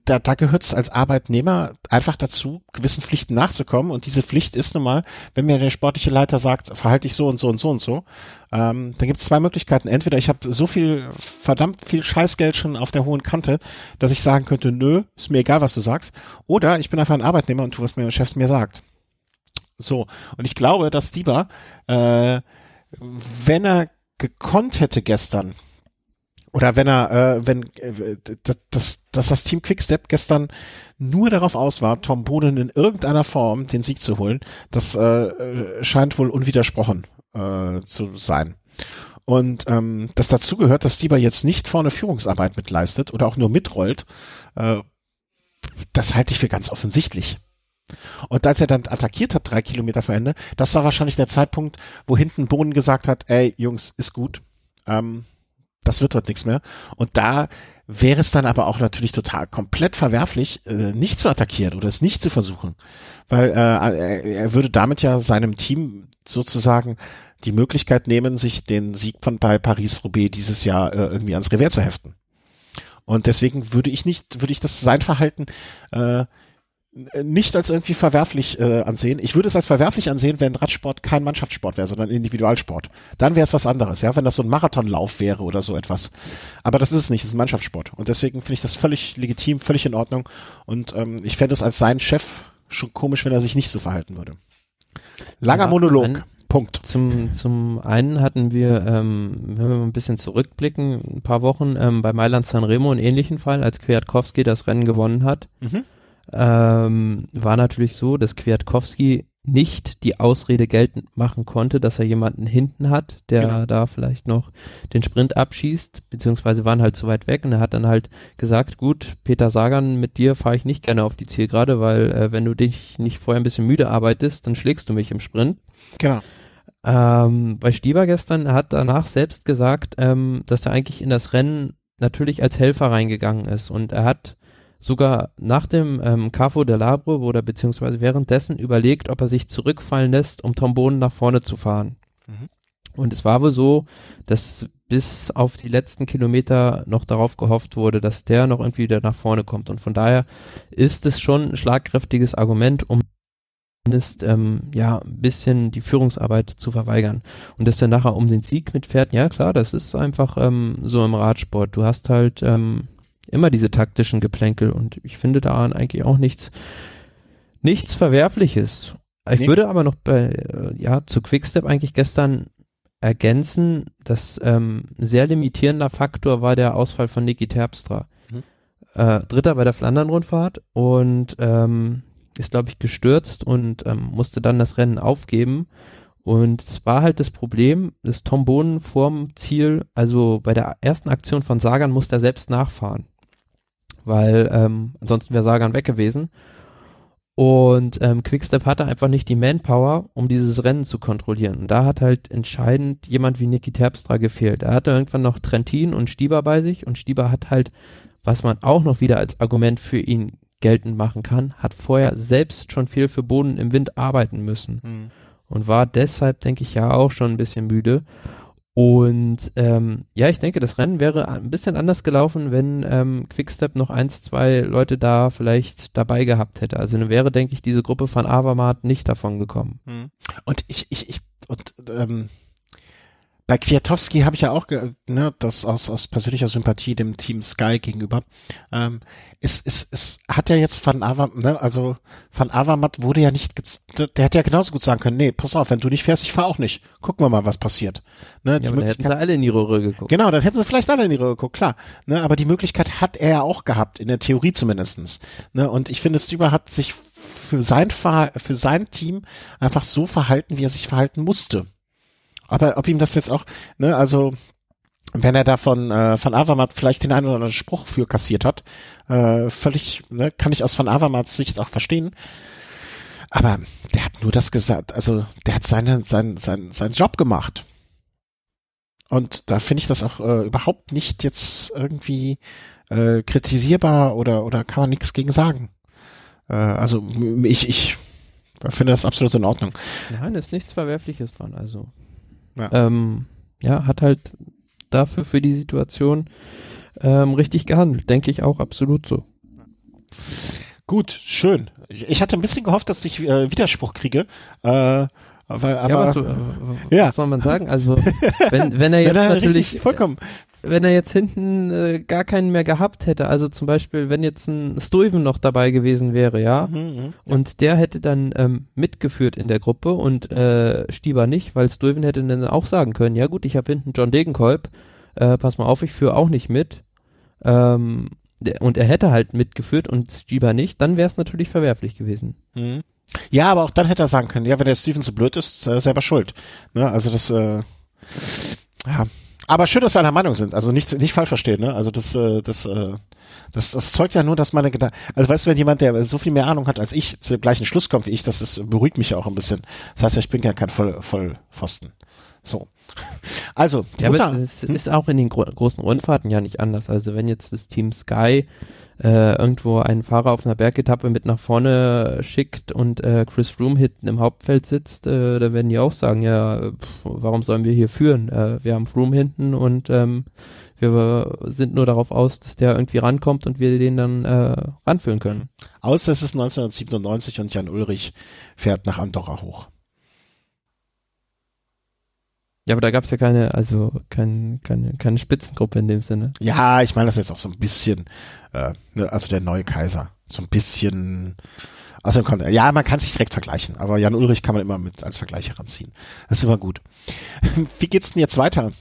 Speaker 1: da, da gehört es als Arbeitnehmer einfach dazu, gewissen Pflichten nachzukommen. Und diese Pflicht ist nun mal, wenn mir der sportliche Leiter sagt, verhalte ich so und so und so und so, ähm, dann gibt es zwei Möglichkeiten. Entweder ich habe so viel, verdammt viel Scheißgeld schon auf der hohen Kante, dass ich sagen könnte, nö, ist mir egal, was du sagst. Oder ich bin einfach ein Arbeitnehmer und tu, was mir mein Chef mir sagt. So, und ich glaube, dass Stieber, äh, wenn er gekonnt hätte gestern, oder wenn er, äh, wenn äh, dass, dass das Team Quickstep gestern nur darauf aus war, Tom Boden in irgendeiner Form den Sieg zu holen, das äh, scheint wohl unwidersprochen äh, zu sein. Und ähm, das dazu gehört, dass Stieber jetzt nicht vorne Führungsarbeit mitleistet oder auch nur mitrollt, äh, das halte ich für ganz offensichtlich. Und als er dann attackiert hat, drei Kilometer vor Ende, das war wahrscheinlich der Zeitpunkt, wo hinten Bohnen gesagt hat, ey, Jungs, ist gut. Ähm, das wird dort nichts mehr. Und da wäre es dann aber auch natürlich total komplett verwerflich, äh, nicht zu attackieren oder es nicht zu versuchen. Weil äh, er würde damit ja seinem Team sozusagen die Möglichkeit nehmen, sich den Sieg von bei Paris-Roubaix dieses Jahr äh, irgendwie ans Revers zu heften. Und deswegen würde ich nicht, würde ich das sein Verhalten äh, nicht als irgendwie verwerflich äh, ansehen. Ich würde es als verwerflich ansehen, wenn Radsport kein Mannschaftssport wäre, sondern Individualsport. Dann wäre es was anderes, ja, wenn das so ein Marathonlauf wäre oder so etwas. Aber das ist es nicht, es ist ein Mannschaftssport. Und deswegen finde ich das völlig legitim, völlig in Ordnung. Und ähm, ich fände es als sein Chef schon komisch, wenn er sich nicht so verhalten würde. Langer ja, Monolog. Ein, Punkt.
Speaker 2: Zum, zum einen hatten wir, ähm, wenn wir mal ein bisschen zurückblicken, ein paar Wochen ähm, bei Mailand Sanremo einen ähnlichen Fall, als Kwiatkowski das Rennen gewonnen hat. Mhm ähm, war natürlich so, dass Kwiatkowski nicht die Ausrede geltend machen konnte, dass er jemanden hinten hat, der genau. da vielleicht noch den Sprint abschießt, beziehungsweise waren halt zu weit weg und er hat dann halt gesagt, gut, Peter Sagan, mit dir fahre ich nicht gerne auf die Zielgerade, weil äh, wenn du dich nicht vorher ein bisschen müde arbeitest, dann schlägst du mich im Sprint.
Speaker 1: Genau.
Speaker 2: Ähm, bei Stieber gestern, er hat danach selbst gesagt, ähm, dass er eigentlich in das Rennen natürlich als Helfer reingegangen ist und er hat sogar nach dem ähm, Cafo del Labre oder beziehungsweise währenddessen überlegt, ob er sich zurückfallen lässt, um Tom Boden nach vorne zu fahren. Mhm. Und es war wohl so, dass bis auf die letzten Kilometer noch darauf gehofft wurde, dass der noch irgendwie wieder nach vorne kommt. Und von daher ist es schon ein schlagkräftiges Argument, um zumindest ähm, ja ein bisschen die Führungsarbeit zu verweigern und dass er nachher um den Sieg mitfährt, ja klar, das ist einfach ähm, so im Radsport. Du hast halt ähm, immer diese taktischen Geplänkel und ich finde daran eigentlich auch nichts nichts Verwerfliches. Ich nee. würde aber noch bei äh, ja zu Quickstep eigentlich gestern ergänzen, dass ähm, ein sehr limitierender Faktor war der Ausfall von Niki Terpstra. Mhm. Äh, Dritter bei der Flandern-Rundfahrt und ähm, ist, glaube ich, gestürzt und ähm, musste dann das Rennen aufgeben. Und es war halt das Problem, dass Tom Bohnen vorm Ziel, also bei der ersten Aktion von Sagan, musste er selbst nachfahren. Weil ähm, ansonsten wäre Sagan weg gewesen. Und ähm, Quickstep hatte einfach nicht die Manpower, um dieses Rennen zu kontrollieren. Und da hat halt entscheidend jemand wie Niki Terpstra gefehlt. Er hatte irgendwann noch Trentin und Stieber bei sich und Stieber hat halt, was man auch noch wieder als Argument für ihn geltend machen kann, hat vorher selbst schon viel für Boden im Wind arbeiten müssen mhm. und war deshalb, denke ich, ja auch schon ein bisschen müde. Und ähm, ja, ich denke, das Rennen wäre ein bisschen anders gelaufen, wenn ähm, Quickstep noch eins, zwei Leute da vielleicht dabei gehabt hätte. Also dann wäre, denke ich, diese Gruppe von Avamat nicht davon gekommen.
Speaker 1: Mhm. Und ich, ich, ich, und ähm, bei Kwiatowski habe ich ja auch, ne, das aus, aus persönlicher Sympathie dem Team Sky gegenüber. Ähm, es, es, es hat ja jetzt Van Avermaet, ne, also Van Avermaet wurde ja nicht, der hätte ja genauso gut sagen können, nee, pass auf, wenn du nicht fährst, ich fahr auch nicht. Gucken wir mal, was passiert.
Speaker 2: Ne, ja, dann hätten sie alle in die Röhre geguckt.
Speaker 1: Genau, dann hätten sie vielleicht alle in die Röhre geguckt, klar. Ne, aber die Möglichkeit hat er ja auch gehabt, in der Theorie zumindestens. Ne, und ich finde, Stüber hat sich für sein, für sein Team einfach so verhalten, wie er sich verhalten musste. Aber ob ihm das jetzt auch, ne, also wenn er da von, äh, von Avamat vielleicht den einen oder anderen Spruch für kassiert hat, äh, völlig, ne, kann ich aus von Avamats Sicht auch verstehen. Aber der hat nur das gesagt, also der hat seine, sein, sein, seinen Job gemacht. Und da finde ich das auch äh, überhaupt nicht jetzt irgendwie äh, kritisierbar oder, oder kann man nichts gegen sagen. Äh, also ich, ich finde das absolut in Ordnung.
Speaker 2: Nein, ist nichts Verwerfliches dran, also ja. Ähm, ja, hat halt dafür für die Situation ähm, richtig gehandelt, denke ich auch absolut so.
Speaker 1: Gut, schön. Ich, ich hatte ein bisschen gehofft, dass ich äh, Widerspruch kriege. Äh, aber, aber,
Speaker 2: ja, was, äh, ja. was soll man sagen? Also, wenn, wenn er jetzt wenn er natürlich.
Speaker 1: Vollkommen
Speaker 2: wenn er jetzt hinten äh, gar keinen mehr gehabt hätte, also zum Beispiel, wenn jetzt ein Stuyven noch dabei gewesen wäre, ja, mhm, mhm und der hätte dann ähm, mitgeführt in der Gruppe und äh, Stieber nicht, weil Stuyven hätte dann auch sagen können, ja gut, ich habe hinten John Degenkolb, äh, pass mal auf, ich führe auch nicht mit. Ähm, und er hätte halt mitgeführt und Stieber nicht, dann wäre es natürlich verwerflich gewesen.
Speaker 1: Mhm. Ja, aber auch dann hätte er sagen können, ja, wenn der Steven so blöd ist, äh, selber schuld. Ne? Also das, äh, ja, aber schön, dass wir einer Meinung sind. Also nicht, nicht falsch verstehen, ne? Also das, äh, das, äh, das, das zeugt ja nur, dass meine Gedanken. Also weißt du, wenn jemand, der so viel mehr Ahnung hat als ich, zu dem gleichen Schluss kommt wie ich, das ist, beruhigt mich ja auch ein bisschen. Das heißt, ich bin ja kein Voll, Vollpfosten. So. Also,
Speaker 2: ja, aber es ist auch in den gro großen Rundfahrten ja nicht anders. Also wenn jetzt das Team Sky äh, irgendwo einen Fahrer auf einer Bergetappe mit nach vorne schickt und äh, Chris Froome hinten im Hauptfeld sitzt, äh, dann werden die auch sagen, ja, pff, warum sollen wir hier führen? Äh, wir haben Froome hinten und ähm, wir sind nur darauf aus, dass der irgendwie rankommt und wir den dann äh, ranführen können.
Speaker 1: Außer es ist 1997 und Jan Ulrich fährt nach Andorra hoch.
Speaker 2: Ja, aber da gab es ja keine, also kein, keine, keine Spitzengruppe in dem Sinne.
Speaker 1: Ja, ich meine das jetzt auch so ein bisschen, äh, ne, also der neue Kaiser, so ein bisschen aus dem Kontext. Ja, man kann sich direkt vergleichen, aber Jan Ulrich kann man immer mit als Vergleich heranziehen. Das ist immer gut. Wie geht's denn jetzt weiter?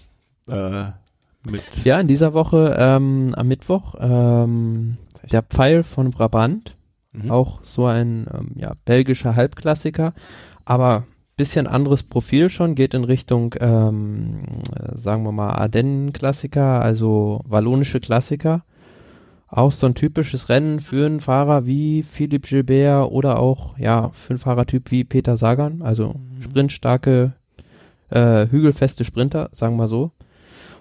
Speaker 1: Äh, mit
Speaker 2: ja, in dieser Woche ähm, am Mittwoch ähm, der Pfeil von Brabant, mhm. auch so ein ähm, ja, belgischer Halbklassiker, aber bisschen anderes Profil schon, geht in Richtung, ähm, sagen wir mal, Ardennen-Klassiker, also wallonische Klassiker. Auch so ein typisches Rennen für einen Fahrer wie Philippe Gilbert oder auch, ja, für einen Fahrertyp wie Peter Sagan, also mhm. sprintstarke, äh, hügelfeste Sprinter, sagen wir so.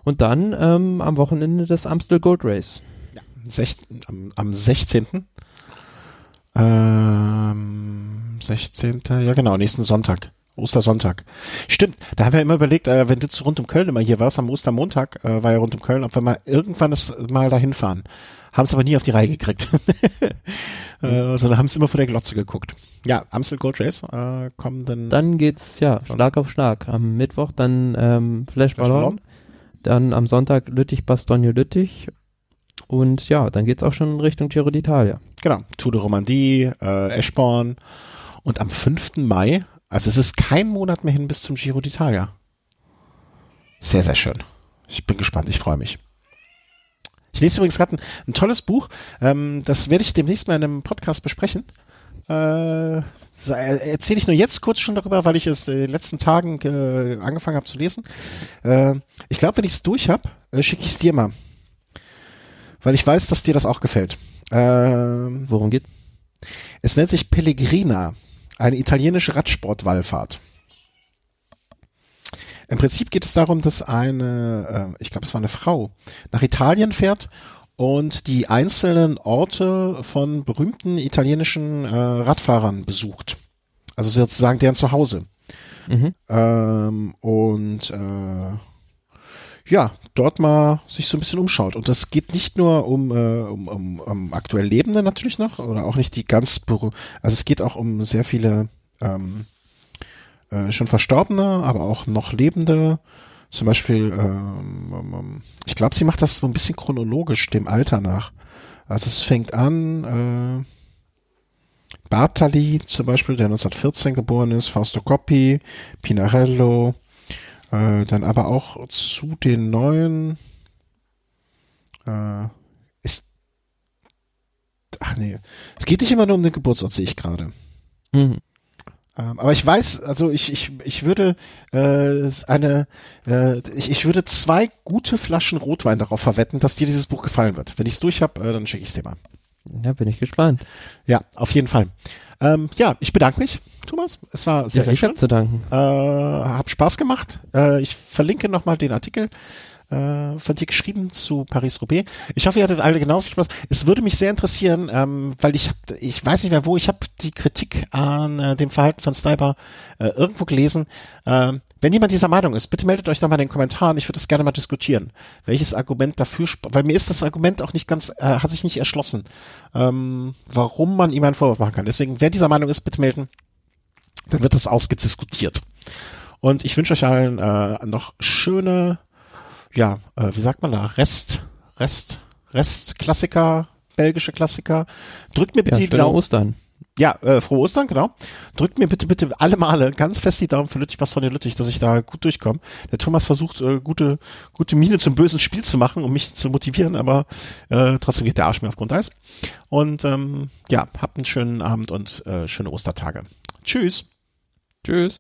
Speaker 2: Und dann ähm, am Wochenende das Amstel Gold Race.
Speaker 1: Ja, sech, am, am 16. Ähm, 16. Ja, genau, nächsten Sonntag. Ostersonntag. Stimmt, da haben wir immer überlegt, äh, wenn du zu rund um Köln immer hier warst, am Ostermontag äh, war ja rund um Köln, ob wir mal irgendwann das mal dahin fahren. Haben es aber nie auf die Reihe gekriegt. äh, sondern haben es immer vor der Glotze geguckt. Ja, Amstel Gold Race äh, kommen dann.
Speaker 2: Dann geht's, ja, Schlag auf Schlag. Am Mittwoch dann ähm, Flash Ballon, dann am Sonntag Lüttich, Bastogne, Lüttich und ja, dann geht's auch schon Richtung Giro d'Italia.
Speaker 1: Genau, Tour de Romandie, äh, Eschborn und am 5. Mai, also es ist kein Monat mehr hin bis zum Giro d'Italia. Sehr, sehr schön. Ich bin gespannt, ich freue mich. Ich lese übrigens gerade ein, ein, tolles Buch, ähm, das werde ich demnächst mal in einem Podcast besprechen. Äh, erzähle ich nur jetzt kurz schon darüber, weil ich es in den letzten Tagen äh, angefangen habe zu lesen. Äh, ich glaube, wenn ich es durch habe, äh, schicke ich es dir mal. Weil ich weiß, dass dir das auch gefällt.
Speaker 2: Ähm, Worum geht's?
Speaker 1: Es nennt sich Pellegrina, eine italienische Radsportwallfahrt. Im Prinzip geht es darum, dass eine, äh, ich glaube, es war eine Frau, nach Italien fährt und die einzelnen Orte von berühmten italienischen äh, Radfahrern besucht. Also sozusagen deren Zuhause. Mhm. Ähm, und äh, ja, dort mal sich so ein bisschen umschaut. Und das geht nicht nur um, äh, um, um, um aktuell Lebende natürlich noch, oder auch nicht die ganz, also es geht auch um sehr viele ähm, äh, schon Verstorbene, aber auch noch Lebende. Zum Beispiel, ähm, ich glaube, sie macht das so ein bisschen chronologisch dem Alter nach. Also es fängt an, äh, Bartali zum Beispiel, der 1914 geboren ist, Fausto Coppi, Pinarello, äh, dann aber auch zu den neuen äh, ist ach nee, es geht nicht immer nur um den Geburtsort, sehe ich gerade. Mhm. Ähm, aber ich weiß, also ich, ich, ich würde äh, eine, äh, ich, ich würde zwei gute Flaschen Rotwein darauf verwetten, dass dir dieses Buch gefallen wird. Wenn ich es durch habe, äh, dann schicke ich es dir mal.
Speaker 2: Ja, bin ich gespannt.
Speaker 1: Ja, auf jeden Fall. Ähm, ja, ich bedanke mich, Thomas. Es war sehr, ja, sehr
Speaker 2: ich schön.
Speaker 1: zu
Speaker 2: danken.
Speaker 1: Äh, hab Spaß gemacht. Äh, ich verlinke nochmal den Artikel äh, von dir geschrieben zu Paris-Roubaix. Ich hoffe, ihr hattet alle genauso viel Spaß. Es würde mich sehr interessieren, ähm, weil ich hab, ich weiß nicht mehr wo, ich habe die Kritik an äh, dem Verhalten von Sniper äh, irgendwo gelesen. Äh, wenn jemand dieser Meinung ist, bitte meldet euch nochmal in den Kommentaren. Ich würde das gerne mal diskutieren. Welches Argument dafür, weil mir ist das Argument auch nicht ganz, äh, hat sich nicht erschlossen, ähm, warum man ihm einen Vorwurf machen kann. Deswegen, wer dieser Meinung ist, bitte melden. Dann wird das ausgediskutiert. Und ich wünsche euch allen äh, noch schöne ja, äh, wie sagt man da, Rest, Rest, Rest Klassiker, belgische Klassiker. Drückt mir bitte
Speaker 2: ja,
Speaker 1: die Daumen.
Speaker 2: Ostern.
Speaker 1: Ja, äh, frohe Ostern, genau. Drückt mir bitte, bitte alle Male ganz fest die Daumen für Lüttich, was von Lüttich, dass ich da gut durchkomme. Der Thomas versucht, äh, gute, gute Miene zum bösen Spiel zu machen, um mich zu motivieren, aber äh, trotzdem geht der Arsch mir auf Grundeis. Und ähm, ja, habt einen schönen Abend und äh, schöne Ostertage. Tschüss.
Speaker 2: Tschüss.